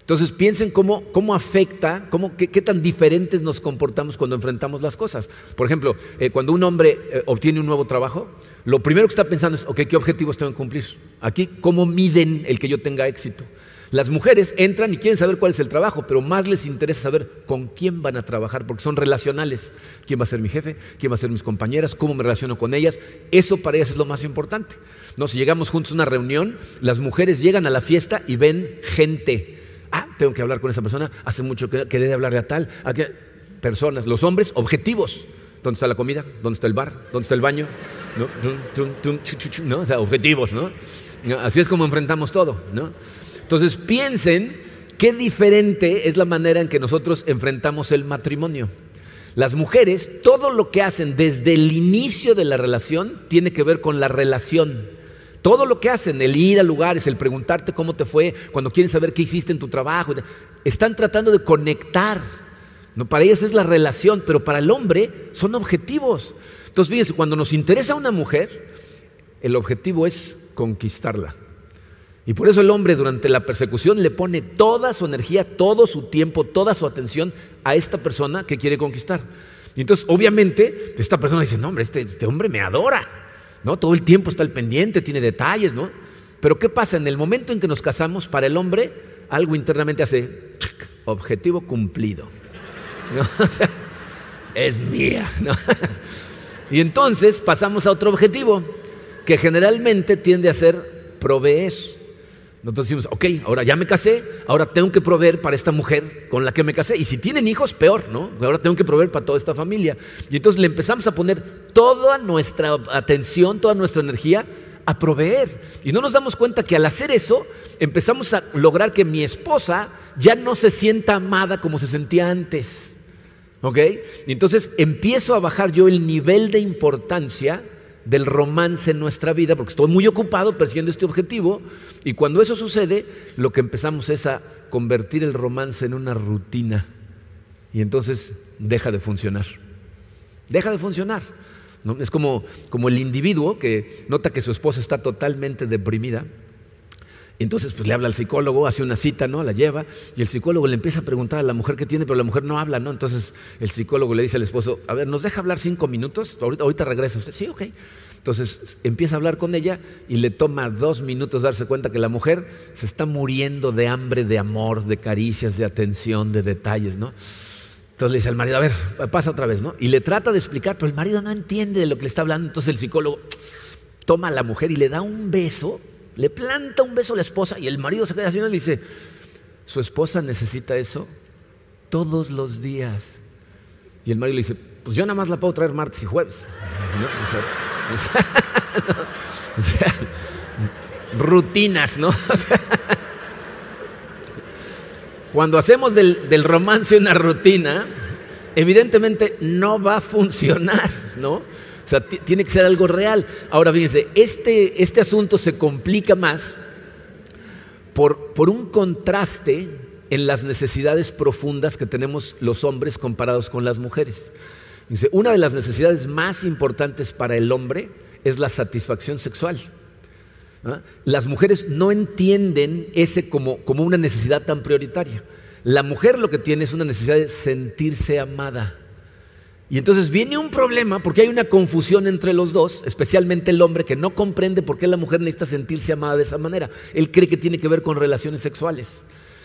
Speaker 1: Entonces piensen cómo, cómo afecta, cómo, qué, tan diferentes nos comportamos cuando enfrentamos las cosas. Por ejemplo, eh, cuando un hombre eh, obtiene un nuevo trabajo, lo primero que está pensando es, ok, ¿qué objetivos tengo que cumplir? Aquí, ¿cómo miden el que yo tenga éxito? Las mujeres entran y quieren saber cuál es el trabajo, pero más les interesa saber con quién van a trabajar, porque son relacionales. ¿Quién va a ser mi jefe? ¿Quién va a ser mis compañeras? ¿Cómo me relaciono con ellas? Eso para ellas es lo más importante. No, si llegamos juntos a una reunión, las mujeres llegan a la fiesta y ven gente Ah, tengo que hablar con esa persona, hace mucho que, que debe hablarle a tal. A que, personas, los hombres, objetivos. ¿Dónde está la comida? ¿Dónde está el bar? ¿Dónde está el baño? ¿No? O sea, objetivos, ¿no? Así es como enfrentamos todo, ¿no? Entonces piensen qué diferente es la manera en que nosotros enfrentamos el matrimonio. Las mujeres, todo lo que hacen desde el inicio de la relación tiene que ver con la relación. Todo lo que hacen, el ir a lugares, el preguntarte cómo te fue, cuando quieren saber qué hiciste en tu trabajo, están tratando de conectar. No, para ellos es la relación, pero para el hombre son objetivos. Entonces, fíjense, cuando nos interesa una mujer, el objetivo es conquistarla. Y por eso el hombre durante la persecución le pone toda su energía, todo su tiempo, toda su atención a esta persona que quiere conquistar. Y entonces, obviamente, esta persona dice, no, hombre, este, este hombre me adora. ¿No? Todo el tiempo está al pendiente, tiene detalles, ¿no? Pero ¿qué pasa? En el momento en que nos casamos, para el hombre, algo internamente hace objetivo cumplido. <laughs> es mía, <laughs> Y entonces pasamos a otro objetivo, que generalmente tiende a ser proveer. Nosotros decimos, ok, ahora ya me casé, ahora tengo que proveer para esta mujer con la que me casé. Y si tienen hijos, peor, ¿no? Ahora tengo que proveer para toda esta familia. Y entonces le empezamos a poner toda nuestra atención, toda nuestra energía a proveer. Y no nos damos cuenta que al hacer eso, empezamos a lograr que mi esposa ya no se sienta amada como se sentía antes. ¿Ok? Y entonces empiezo a bajar yo el nivel de importancia del romance en nuestra vida, porque estoy muy ocupado persiguiendo este objetivo, y cuando eso sucede, lo que empezamos es a convertir el romance en una rutina, y entonces deja de funcionar. Deja de funcionar. Es como, como el individuo que nota que su esposa está totalmente deprimida, entonces, pues le habla al psicólogo, hace una cita, ¿no? La lleva, y el psicólogo le empieza a preguntar a la mujer qué tiene, pero la mujer no habla, ¿no? Entonces, el psicólogo le dice al esposo, a ver, ¿nos deja hablar cinco minutos? Ahorita, ahorita regresa usted. Sí, ok. Entonces, empieza a hablar con ella y le toma dos minutos darse cuenta que la mujer se está muriendo de hambre, de amor, de caricias, de atención, de detalles, ¿no? Entonces le dice al marido, a ver, pasa otra vez, ¿no? Y le trata de explicar, pero el marido no entiende de lo que le está hablando. Entonces el psicólogo toma a la mujer y le da un beso le planta un beso a la esposa y el marido se queda así y le dice, su esposa necesita eso todos los días. Y el marido le dice, pues yo nada más la puedo traer martes y jueves. <laughs> rutinas, ¿no? <laughs> cuando hacemos del, del romance una rutina, evidentemente no va a funcionar, ¿no? Sea, tiene que ser algo real. Ahora fíjense, este, este asunto se complica más por, por un contraste en las necesidades profundas que tenemos los hombres comparados con las mujeres. Una de las necesidades más importantes para el hombre es la satisfacción sexual. Las mujeres no entienden ese como, como una necesidad tan prioritaria. La mujer lo que tiene es una necesidad de sentirse amada. Y entonces viene un problema porque hay una confusión entre los dos, especialmente el hombre que no comprende por qué la mujer necesita sentirse amada de esa manera. Él cree que tiene que ver con relaciones sexuales.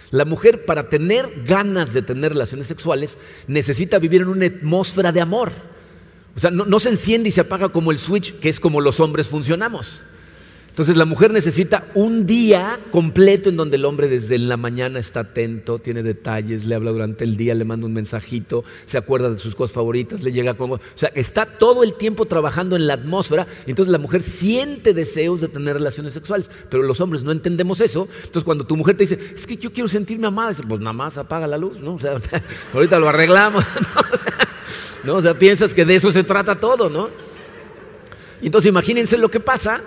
Speaker 1: La mujer para tener ganas de tener relaciones sexuales necesita vivir en una atmósfera de amor. O sea, no, no se enciende y se apaga como el switch, que es como los hombres funcionamos. Entonces la mujer necesita un día completo en donde el hombre desde la mañana está atento, tiene detalles, le habla durante el día, le manda un mensajito, se acuerda de sus cosas favoritas, le llega como... O sea, está todo el tiempo trabajando en la atmósfera, entonces la mujer siente deseos de tener relaciones sexuales, pero los hombres no entendemos eso. Entonces cuando tu mujer te dice, es que yo quiero sentirme amada, dice, pues nada más apaga la luz, ¿no? O sea, <laughs> ahorita lo arreglamos, <laughs> ¿no? O sea, piensas que de eso se trata todo, ¿no? Entonces imagínense lo que pasa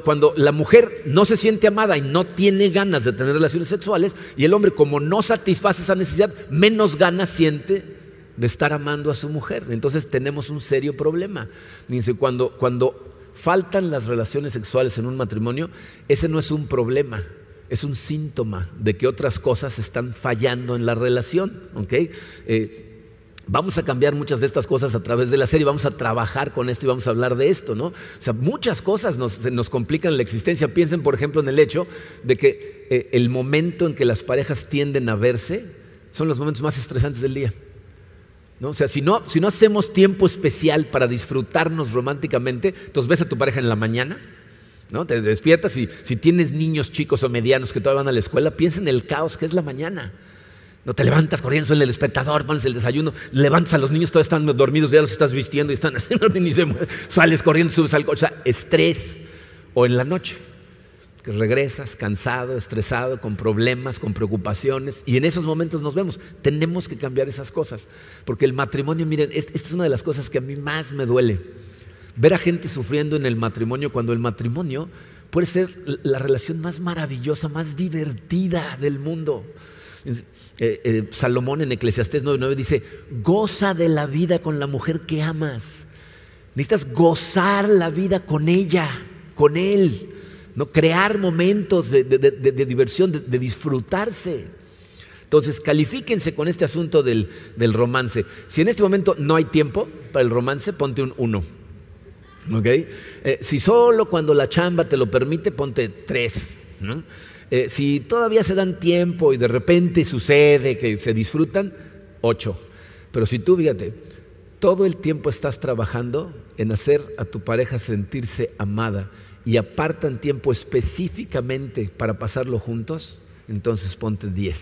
Speaker 1: cuando, la mujer no se siente amada y no tiene ganas de tener relaciones sexuales, y el hombre como no satisface esa necesidad, menos ganas siente de estar amando a su mujer. Entonces tenemos un serio problema. Dice, cuando, cuando faltan las relaciones sexuales en un matrimonio, ese no es un problema, es un síntoma de que otras cosas están fallando en la relación. ¿okay? Eh, Vamos a cambiar muchas de estas cosas a través de la serie, vamos a trabajar con esto y vamos a hablar de esto, ¿no? O sea, muchas cosas nos, nos complican la existencia. Piensen, por ejemplo, en el hecho de que eh, el momento en que las parejas tienden a verse son los momentos más estresantes del día. ¿no? O sea, si no, si no hacemos tiempo especial para disfrutarnos románticamente, entonces ves a tu pareja en la mañana, ¿no? Te despiertas y si tienes niños chicos o medianos que todavía van a la escuela, piensa en el caos que es la mañana. No te levantas corriendo, en el espectador, pones el desayuno, levantas a los niños, todos están dormidos, ya los estás vistiendo y están <laughs> haciendo, y sales corriendo, subes al coche, o sea, estrés. O en la noche, que regresas cansado, estresado, con problemas, con preocupaciones, y en esos momentos nos vemos. Tenemos que cambiar esas cosas, porque el matrimonio, miren, esta es una de las cosas que a mí más me duele. Ver a gente sufriendo en el matrimonio cuando el matrimonio puede ser la relación más maravillosa, más divertida del mundo. Eh, eh, Salomón en Eclesiastés 9:9 dice, goza de la vida con la mujer que amas. Necesitas gozar la vida con ella, con él, ¿no? crear momentos de, diversión, de, disfrutarse. Entonces, califíquense con este asunto del, romance. Si en este momento no hay tiempo para el romance, ponte un uno. Eh, si solo cuando la chamba te lo permite, ponte tres. ¿no? Eh, si todavía se dan tiempo y de repente sucede que se disfrutan, ocho. Pero si tú, fíjate, todo el tiempo estás trabajando en hacer a tu pareja sentirse amada y apartan tiempo específicamente para pasarlo juntos, entonces ponte diez.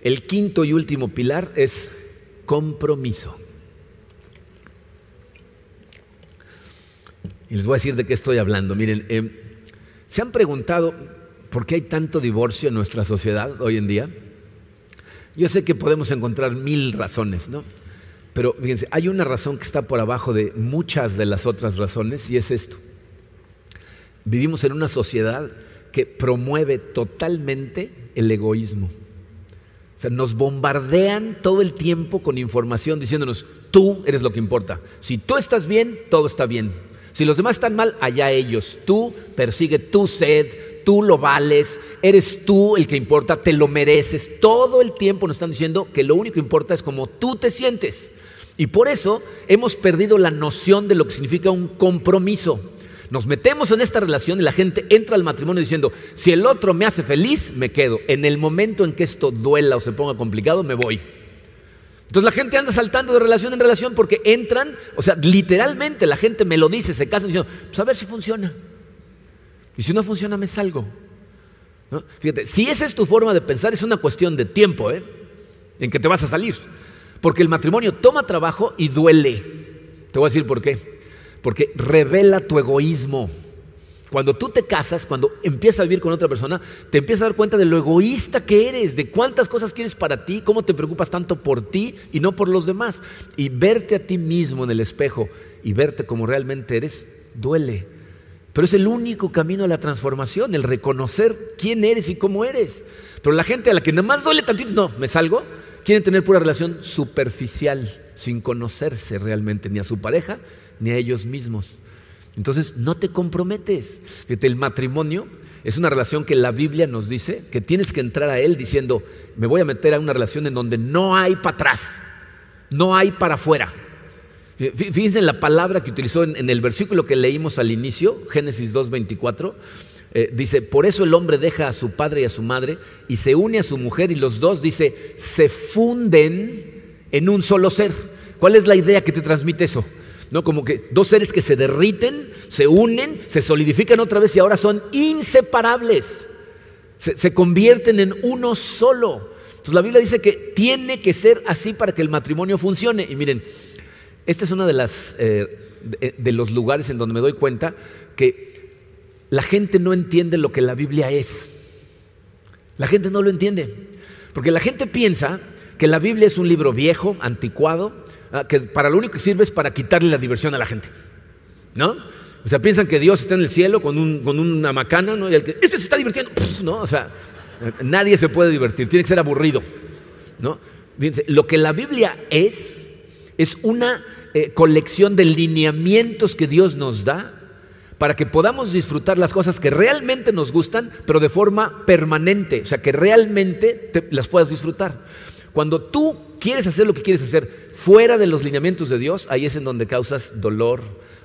Speaker 1: El quinto y último pilar es compromiso. Y les voy a decir de qué estoy hablando. Miren, eh, ¿se han preguntado por qué hay tanto divorcio en nuestra sociedad hoy en día? Yo sé que podemos encontrar mil razones, ¿no? Pero fíjense, hay una razón que está por abajo de muchas de las otras razones y es esto. Vivimos en una sociedad que promueve totalmente el egoísmo. O sea, nos bombardean todo el tiempo con información diciéndonos, tú eres lo que importa. Si tú estás bien, todo está bien. Si los demás están mal, allá ellos. Tú persigue tu sed, tú lo vales, eres tú el que importa, te lo mereces. Todo el tiempo nos están diciendo que lo único que importa es cómo tú te sientes. Y por eso hemos perdido la noción de lo que significa un compromiso. Nos metemos en esta relación y la gente entra al matrimonio diciendo, si el otro me hace feliz, me quedo. En el momento en que esto duela o se ponga complicado, me voy. Entonces la gente anda saltando de relación en relación porque entran, o sea, literalmente la gente me lo dice, se casan diciendo, pues a ver si funciona. Y si no funciona, me salgo. Fíjate, si esa es tu forma de pensar, es una cuestión de tiempo, ¿eh? En que te vas a salir. Porque el matrimonio toma trabajo y duele. Te voy a decir por qué porque revela tu egoísmo. Cuando tú te casas, cuando empiezas a vivir con otra persona, te empiezas a dar cuenta de lo egoísta que eres, de cuántas cosas quieres para ti, cómo te preocupas tanto por ti y no por los demás. Y verte a ti mismo en el espejo y verte como realmente eres, duele. Pero es el único camino a la transformación, el reconocer quién eres y cómo eres. Pero la gente a la que nada más duele tantito, no, me salgo, quieren tener pura relación superficial, sin conocerse realmente ni a su pareja ni a ellos mismos. Entonces, no te comprometes. el matrimonio es una relación que la Biblia nos dice que tienes que entrar a él diciendo, me voy a meter a una relación en donde no hay para atrás, no hay para afuera. Fíjense en la palabra que utilizó en, el versículo que leímos al inicio, Génesis 2.24, eh, dice, por eso el hombre deja a su padre y a su madre y se une a su mujer y los dos, dice, se funden en un solo ser. ¿Cuál es la idea que te transmite eso? ¿No? Como que dos seres que se derriten, se unen, se solidifican otra vez y ahora son inseparables. Se, convierten en uno solo. Entonces la Biblia dice que tiene que ser así para que el matrimonio funcione. Y miren, este es uno de, las, eh, de los lugares en donde me doy cuenta que la gente no entiende lo que la Biblia es. La gente no lo entiende. Porque la gente piensa que la Biblia es un libro viejo, anticuado, que para lo único que sirve es para quitarle la diversión a la gente. ¿No? O sea, piensan que Dios está en el cielo con, una macana, ¿no? Y el que, este se está divirtiendo, ¿no? O sea, nadie se puede divertir, tiene que ser aburrido, ¿no? Fíjense, lo que la Biblia es, es una eh, colección de lineamientos que Dios nos da para que podamos disfrutar las cosas que realmente nos gustan, pero de forma permanente, o sea, que realmente las puedas disfrutar. Cuando tú quieres hacer lo que quieres hacer fuera de los lineamientos de Dios, ahí es en donde causas dolor,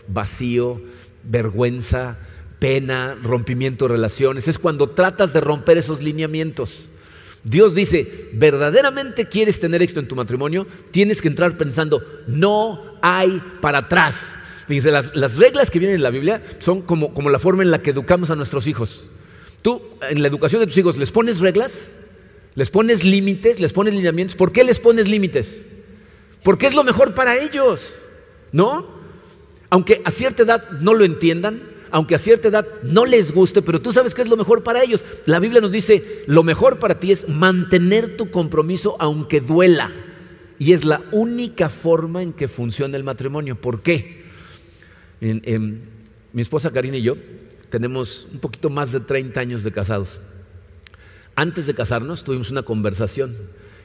Speaker 1: vacío, vergüenza, pena, rompimiento de relaciones. Es cuando tratas de romper esos lineamientos. Dios dice, verdaderamente quieres tener éxito en tu matrimonio, tienes que entrar pensando, no hay para atrás. Fíjense, las, reglas que vienen en la Biblia son como, como la forma en la que educamos a nuestros hijos. Tú, en la educación de tus hijos, ¿les pones reglas? Les pones límites, les pones lineamientos. ¿Por qué les pones límites? Porque es lo mejor para ellos, ¿no? Aunque a cierta edad no lo entiendan, aunque a cierta edad no les guste, pero tú sabes que es lo mejor para ellos. La Biblia nos dice, lo mejor para ti es mantener tu compromiso aunque duela. Y es la única forma en que funciona el matrimonio. ¿Por qué? mi esposa Karina y yo tenemos un poquito más de 30 años de casados. Antes de casarnos tuvimos una conversación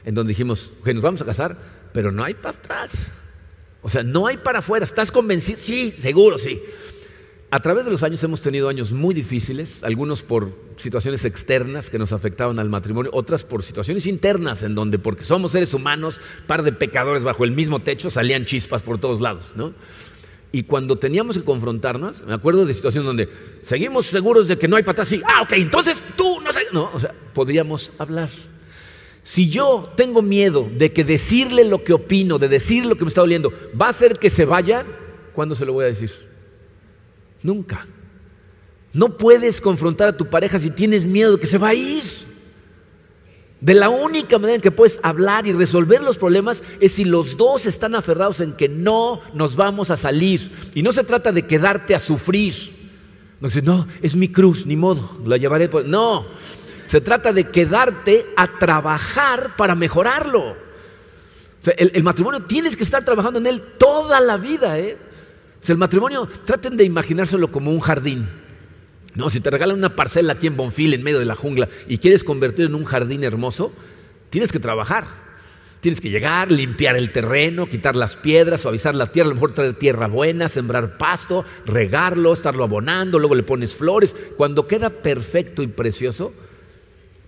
Speaker 1: en donde dijimos, que nos vamos a casar, pero no hay para atrás. O sea, no hay para afuera. ¿Estás convencido? Sí, seguro, sí. A través de los años hemos tenido años muy difíciles, algunos por situaciones externas que nos afectaban al matrimonio, otras por situaciones internas en donde, porque somos seres humanos, par de pecadores bajo el mismo techo, salían chispas por todos lados, ¿no? Y cuando teníamos que confrontarnos, me acuerdo de situaciones donde seguimos seguros de que no hay patas, sí, ah, ok, entonces tú no sé, no, o sea, podríamos hablar. Si yo tengo miedo de que decirle lo que opino, de decir lo que me está doliendo, va a hacer que se vaya, ¿cuándo se lo voy a decir? Nunca. No puedes confrontar a tu pareja si tienes miedo de que se va a ir. De la única manera en que puedes hablar y resolver los problemas es si los dos están aferrados en que no nos vamos a salir. Y no se trata de quedarte a sufrir. No dice, no, es mi cruz, ni modo, la llevaré. Por... No, se trata de quedarte a trabajar para mejorarlo. O el, matrimonio tienes que estar trabajando en él toda la vida. ¿eh? el matrimonio, traten de imaginárselo como un jardín. No, si te regalan una parcela aquí en Bonfil, en medio de la jungla, y quieres convertirlo en un jardín hermoso, tienes que trabajar. Tienes que llegar, limpiar el terreno, quitar las piedras, suavizar la tierra, a lo mejor traer tierra buena, sembrar pasto, regarlo, estarlo abonando, luego le pones flores. Cuando queda perfecto y precioso,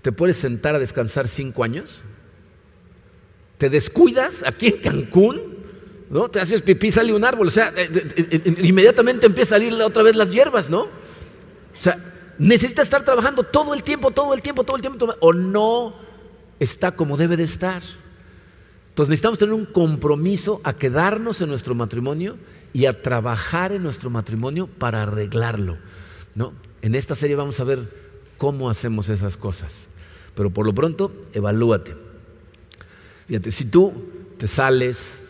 Speaker 1: ¿te puedes sentar a descansar cinco años? ¿Te descuidas aquí en Cancún? ¿No? Te haces pipí, sale un árbol, o sea, eh, eh, eh, inmediatamente empieza a salir otra vez las hierbas, ¿no? O sea, necesita estar trabajando todo el tiempo, todo el tiempo, todo el tiempo, o no está como debe de estar. Entonces necesitamos tener un compromiso a quedarnos en nuestro matrimonio y a trabajar en nuestro matrimonio para arreglarlo. ¿no? En esta serie vamos a ver cómo hacemos esas cosas. Pero por lo pronto, evalúate. Fíjate, si tú te sales,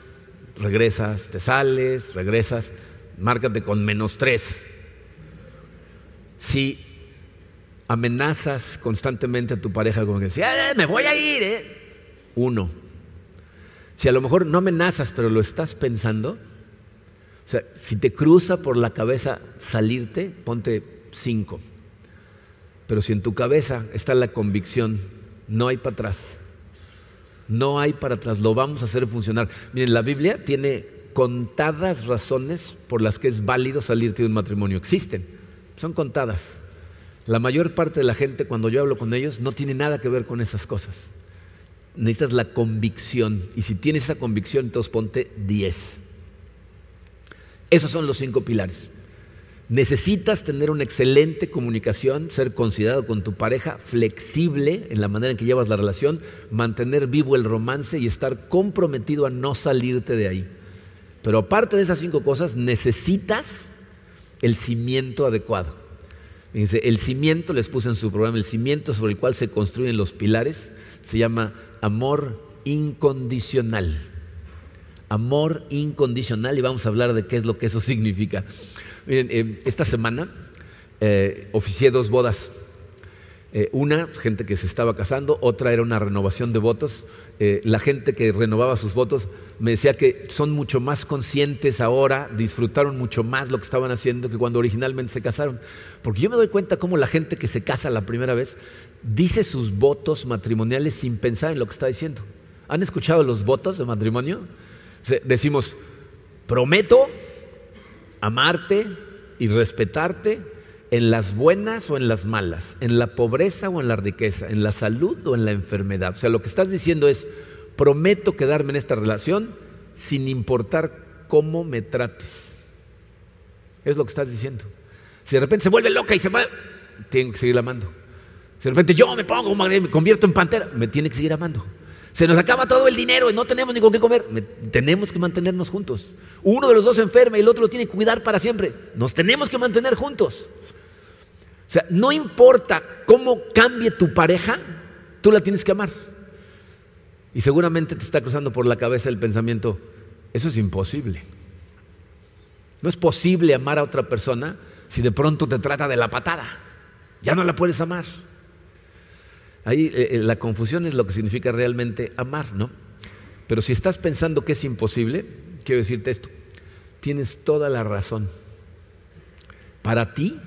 Speaker 1: regresas, te sales, regresas, márcate con menos tres. Si amenazas constantemente a tu pareja con que eh, me voy a ir, ¿eh? Uno. Si a lo mejor no amenazas, pero lo estás pensando, o sea, si te cruza por la cabeza salirte, ponte cinco. Pero si en tu cabeza está la convicción, no hay para atrás. No hay para atrás, lo vamos a hacer funcionar. Miren, la Biblia tiene contadas razones por las que es válido salirte de un matrimonio. Existen, son contadas. La mayor parte de la gente, cuando yo hablo con ellos, no tiene nada que ver con esas cosas necesitas la convicción. Y si tienes esa convicción, entonces ponte 10. Esos son los cinco pilares. Necesitas tener una excelente comunicación, ser considerado con tu pareja, flexible en la manera en que llevas la relación, mantener vivo el romance y estar comprometido a no salirte de ahí. Pero aparte de esas cinco cosas, necesitas el cimiento adecuado. el cimiento, les puse en su programa, el cimiento sobre el cual se construyen los pilares, se llama amor incondicional. Amor incondicional y vamos a hablar de qué es lo que eso significa. Miren, eh, esta semana eh, oficié dos bodas. Eh, una, gente que se estaba casando, otra era una renovación de votos. la gente que renovaba sus votos me decía que son mucho más conscientes ahora, disfrutaron mucho más lo que estaban haciendo que cuando originalmente se casaron. Porque yo me doy cuenta cómo la gente que se casa la primera vez dice sus votos matrimoniales sin pensar en lo que está diciendo. ¿Han escuchado los votos de matrimonio? Decimos, prometo amarte y respetarte en las buenas o en las malas, en la pobreza o en la riqueza, en la salud o en la enfermedad. O sea, lo que estás diciendo es, prometo quedarme en esta relación sin importar cómo me trates. Es lo que estás diciendo. Si de repente se vuelve loca y se va, tengo que seguir amando. Si de repente yo me pongo, me convierto en pantera, me tiene que seguir amando. Se nos acaba todo el dinero y no tenemos ni con qué comer. tenemos que mantenernos juntos. Uno de los dos enferma y el otro lo tiene que cuidar para siempre. Nos tenemos que mantener juntos. O sea, no importa cómo cambie tu pareja, tú la tienes que amar. Y seguramente te está cruzando por la cabeza el pensamiento, eso es imposible. No es posible amar a otra persona si de pronto te trata de la patada. Ya no la puedes amar. Ahí eh, eh, la confusión es lo que significa realmente amar, ¿no? Pero si estás pensando que es imposible, quiero decirte esto, tienes toda la razón. Para ti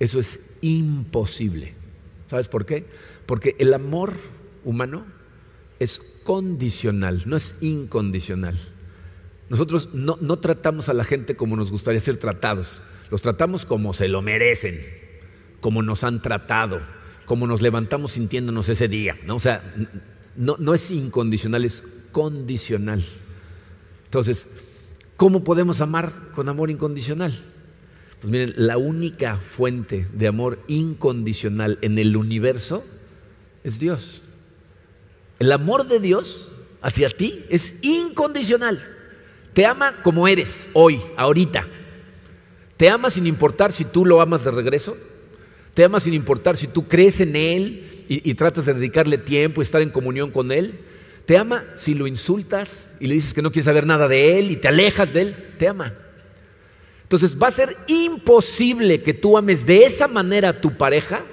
Speaker 1: eso es imposible. ¿Sabes por qué? Porque el amor humano es condicional, no es incondicional. Nosotros no, no, tratamos a la gente como nos gustaría ser tratados, los tratamos como se lo merecen, como nos han tratado, como nos levantamos sintiéndonos ese día. ¿no? O sea, no, no es incondicional, es condicional. Entonces, ¿cómo podemos amar con amor incondicional? Pues miren, la única fuente de amor incondicional en el universo es Dios. El amor de Dios hacia ti es incondicional. Te ama como eres hoy, ahorita. Te ama sin importar si tú lo amas de regreso, te ama sin importar si tú crees en Él y, tratas de dedicarle tiempo y estar en comunión con Él. Te ama si lo insultas y le dices que no quieres saber nada de Él y te alejas de Él. Te ama. Entonces va a ser imposible que tú ames de esa manera a tu pareja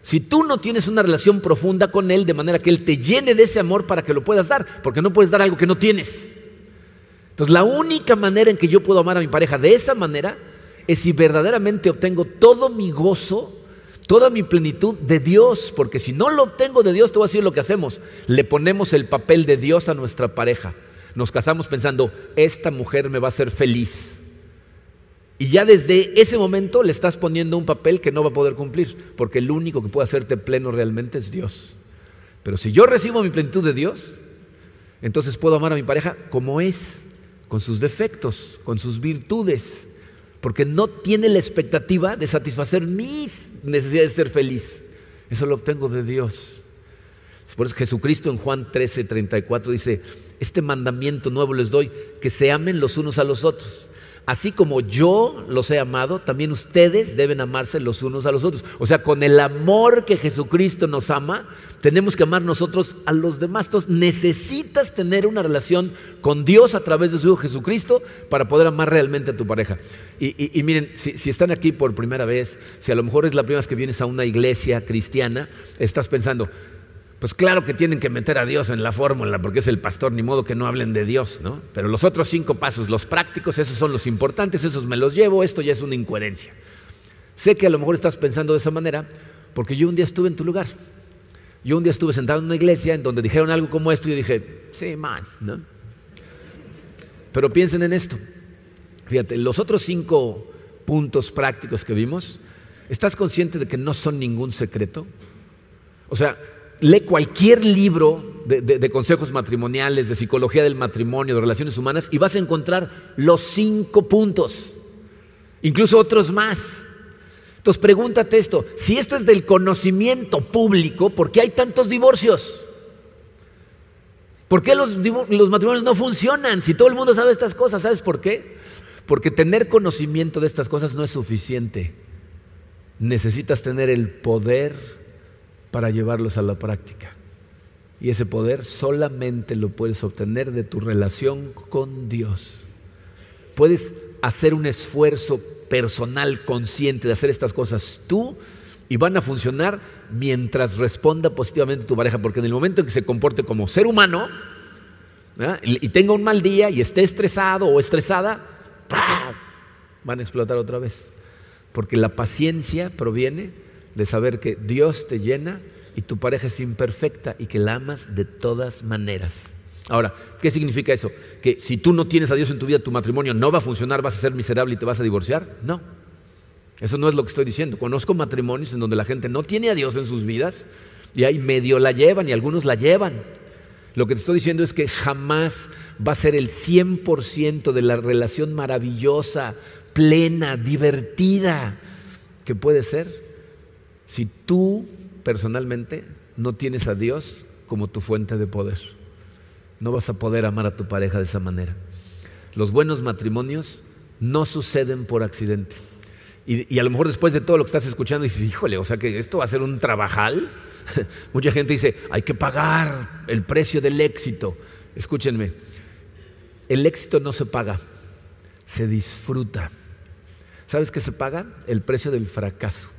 Speaker 1: Si tú no tienes una relación profunda con Él, de manera que Él te llene de ese amor para que lo puedas dar, porque no puedes dar algo que no tienes. Entonces, la única manera en que yo puedo amar a mi pareja de esa manera es si verdaderamente obtengo todo mi gozo, toda mi plenitud de Dios, porque si no lo obtengo de Dios, te voy a decir lo que hacemos. Le ponemos el papel de Dios a nuestra pareja. Nos casamos pensando, esta mujer me va a hacer feliz. Y ya desde ese momento le estás poniendo un papel que no va a poder cumplir, porque el único que puede hacerte pleno realmente es Dios. Pero si yo recibo mi plenitud de Dios, entonces puedo amar a mi pareja como es, con sus defectos, con sus virtudes, porque no tiene la expectativa de satisfacer mis necesidades de ser feliz. Eso lo obtengo de Dios. Por eso Jesucristo en Juan 13, 34 dice, este mandamiento nuevo les doy, que se amen los unos a los otros. Así como yo los he amado, también ustedes deben amarse los unos a los otros. O sea, con el amor que Jesucristo nos ama, tenemos que amar nosotros a los demás. Entonces, necesitas tener una relación con Dios a través de su Hijo Jesucristo para poder amar realmente a tu pareja. Y, miren, si, si están aquí por primera vez, si a lo mejor es la primera vez que vienes a una iglesia cristiana, estás pensando, pues claro que tienen que meter a Dios en la fórmula, porque es el pastor, ni modo que no hablen de Dios, ¿no? Pero los otros cinco pasos, los prácticos, esos son los importantes, esos me los llevo, esto ya es una incoherencia. Sé que a lo mejor estás pensando de esa manera, porque yo un día estuve en tu lugar. Yo un día estuve sentado en una iglesia en donde dijeron algo como esto y dije, sí, man, ¿no? Pero piensen en esto. Fíjate, los otros cinco puntos prácticos que vimos, ¿estás consciente de que no son ningún secreto? O sea, lee cualquier libro de, consejos matrimoniales, de psicología del matrimonio, de relaciones humanas, y vas a encontrar los cinco puntos, incluso otros más. Entonces pregúntate esto, si esto es del conocimiento público, ¿por qué hay tantos divorcios? ¿Por qué los, los matrimonios no funcionan? Si todo el mundo sabe estas cosas, ¿sabes por qué? Porque tener conocimiento de estas cosas no es suficiente. Necesitas tener el poder para llevarlos a la práctica. Y ese poder solamente lo puedes obtener de tu relación con Dios. Puedes hacer un esfuerzo personal consciente de hacer estas cosas tú y van a funcionar mientras responda positivamente tu pareja, porque en el momento en que se comporte como ser humano y tenga un mal día y esté estresado o estresada, van a explotar otra vez. Porque la paciencia proviene de saber que Dios te llena y tu pareja es imperfecta y que la amas de todas maneras. Ahora, ¿qué significa eso? ¿Que si tú no tienes a Dios en tu vida, tu matrimonio no va a funcionar, vas a ser miserable y te vas a divorciar? No. Eso no es lo que estoy diciendo. Conozco matrimonios en donde la gente no tiene a Dios en sus vidas y ahí medio la llevan y algunos la llevan. Lo que te estoy diciendo es que jamás va a ser el 100% de la relación maravillosa, plena, divertida que puede ser si tú personalmente no tienes a Dios como tu fuente de poder. No vas a poder amar a tu pareja de esa manera. Los buenos matrimonios no suceden por accidente. Y, a lo mejor después de todo lo que estás escuchando dices, híjole, o sea que esto va a ser un trabajal. <laughs> Mucha gente dice, hay que pagar el precio del éxito. Escúchenme, el éxito no se paga, se disfruta. ¿Sabes qué se paga? El precio del fracaso.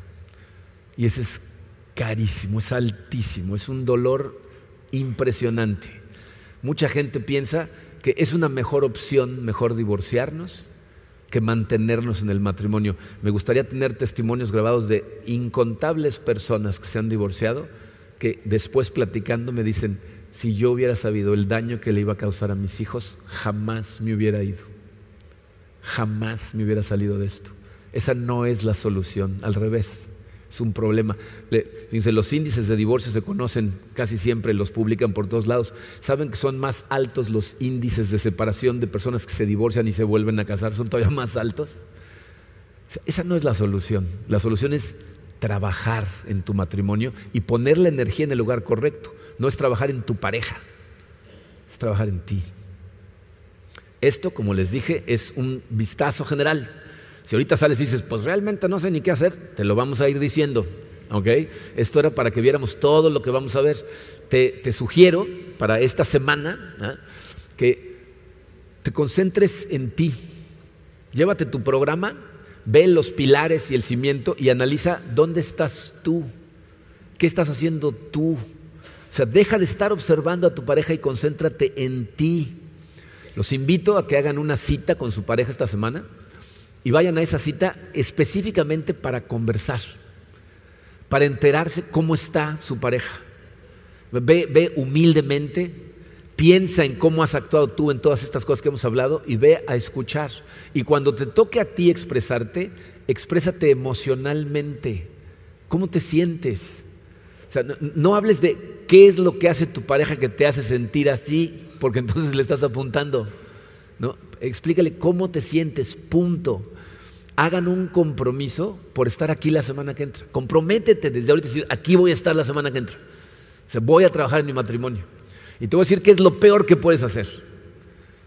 Speaker 1: Y ese es carísimo, es altísimo, es un dolor impresionante. Mucha gente piensa que es una mejor opción, mejor divorciarnos que mantenernos en el matrimonio. Me gustaría tener testimonios grabados de incontables personas que se han divorciado, que después platicando me dicen, si yo hubiera sabido el daño que le iba a causar a mis hijos, jamás me hubiera ido, jamás me hubiera salido de esto. Esa no es la solución, al revés es un problema. fíjense, los índices de divorcio se conocen casi siempre, los publican por todos lados. ¿Saben que son más altos los índices de separación de personas que se divorcian y se vuelven a casar? ¿Son todavía más altos? Esa no es la solución. La solución es trabajar en tu matrimonio y poner la energía en el lugar correcto. No es trabajar en tu pareja, es trabajar en ti. Esto, como les dije, es un vistazo general. Si ahorita sales y dices, pues realmente no sé ni qué hacer, te lo vamos a ir diciendo. ¿Ok? Esto era para que viéramos todo lo que vamos a ver. Te, sugiero para esta semana ¿ah? que te concentres en ti. Llévate tu programa, ve los pilares y el cimiento y analiza dónde estás tú. ¿Qué estás haciendo tú? O sea, deja de estar observando a tu pareja y concéntrate en ti. Los invito a que hagan una cita con su pareja esta semana y vayan a esa cita específicamente para conversar, para enterarse cómo está su pareja. Ve, ve humildemente, piensa en cómo has actuado tú en todas estas cosas que hemos hablado y ve a escuchar. Y cuando te toque a ti expresarte, exprésate emocionalmente. ¿Cómo te sientes? O sea, no, no, hables de qué es lo que hace tu pareja que te hace sentir así, porque <laughs> entonces le estás apuntando. ¿No? Explícale cómo te sientes, punto. Hagan un compromiso por estar aquí la semana que entra. Comprométete desde ahorita decir, aquí voy a estar la semana que entra. O sea, voy a trabajar en mi matrimonio. Y te voy a decir qué es lo peor que puedes hacer.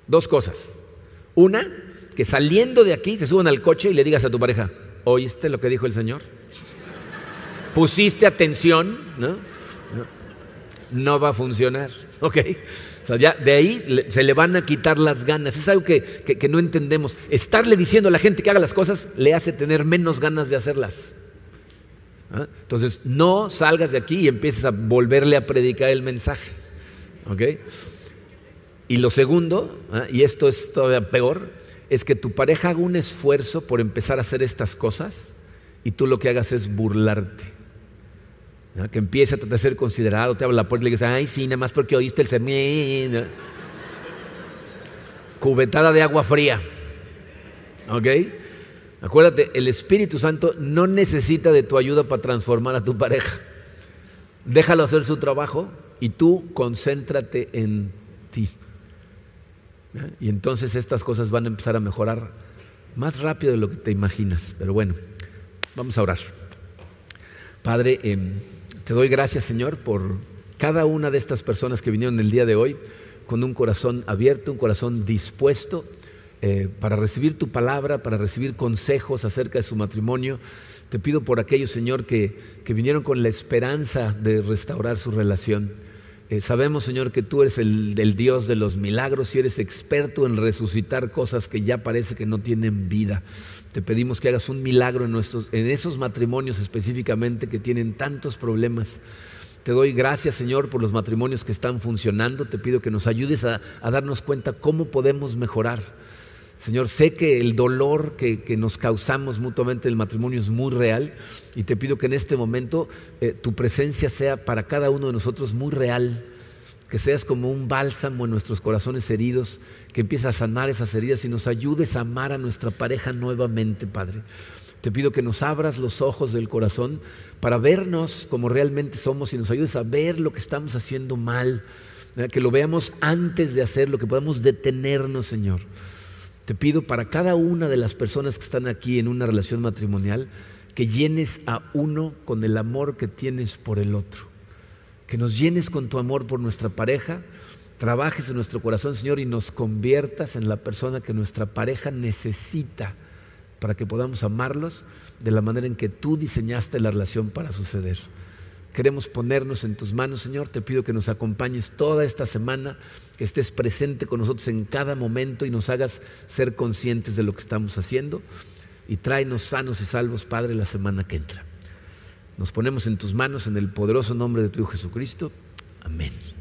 Speaker 1: Dos cosas. Una, que saliendo de aquí se suban al coche y le digas a tu pareja, ¿oíste lo que dijo el Señor? ¿Pusiste atención? ¿No? No, no va a funcionar. ¿Ok? O sea, ya de ahí se le van a quitar las ganas. Es algo que, que, no entendemos. Estarle diciendo a la gente que haga las cosas le hace tener menos ganas de hacerlas. ¿Ah? Entonces, no salgas de aquí y empieces a volverle a predicar el mensaje. ¿Ok? Y lo segundo, ¿ah? y esto es todavía peor, es que tu pareja haga un esfuerzo por empezar a hacer estas cosas y tú lo que hagas es burlarte. Que empiece a tratar de ser considerado, te habla la puerta y le dices, ay, sí, nada más porque oíste el sermón. Cubetada de agua fría. ¿Ok? Acuérdate, el Espíritu Santo no necesita de tu ayuda para transformar a tu pareja. Déjalo hacer su trabajo y tú concéntrate en ti. Y entonces estas cosas van a empezar a mejorar más rápido de lo que te imaginas. Pero bueno, vamos a orar. Padre, eh, te doy gracias, Señor, por cada una de estas personas que vinieron el día de hoy con un corazón abierto, un corazón dispuesto eh, para recibir tu palabra, para recibir consejos acerca de su matrimonio. Te pido por aquellos, Señor, que, que vinieron con la esperanza de restaurar su relación. Eh, sabemos, Señor, que tú eres el, Dios de los milagros y eres experto en resucitar cosas que ya parece que no tienen vida. Te pedimos que hagas un milagro en, nuestros, en esos matrimonios específicamente que tienen tantos problemas. Te doy gracias, Señor, por los matrimonios que están funcionando. Te pido que nos ayudes a, a darnos cuenta cómo podemos mejorar. Señor, sé que el dolor que, que, nos causamos mutuamente en el matrimonio es muy real y te pido que en este momento eh, tu presencia sea para cada uno de nosotros muy real, que seas como un bálsamo en nuestros corazones heridos, que empieces a sanar esas heridas y nos ayudes a amar a nuestra pareja nuevamente, Padre. Te pido que nos abras los ojos del corazón para vernos como realmente somos y nos ayudes a ver lo que estamos haciendo mal, que lo veamos antes de hacerlo, que podamos detenernos, Señor. Te pido para cada una de las personas que están aquí en una relación matrimonial, que llenes a uno con el amor que tienes por el otro. Que nos llenes con tu amor por nuestra pareja, trabajes en nuestro corazón, Señor, y nos conviertas en la persona que nuestra pareja necesita para que podamos amarlos de la manera en que tú diseñaste la relación para suceder. Queremos ponernos en tus manos, Señor. Te pido que nos acompañes toda esta semana, que estés presente con nosotros en cada momento y nos hagas ser conscientes de lo que estamos haciendo. Y tráenos sanos y salvos, Padre, la semana que entra. Nos ponemos en tus manos en el poderoso nombre de tu Hijo Jesucristo. Amén.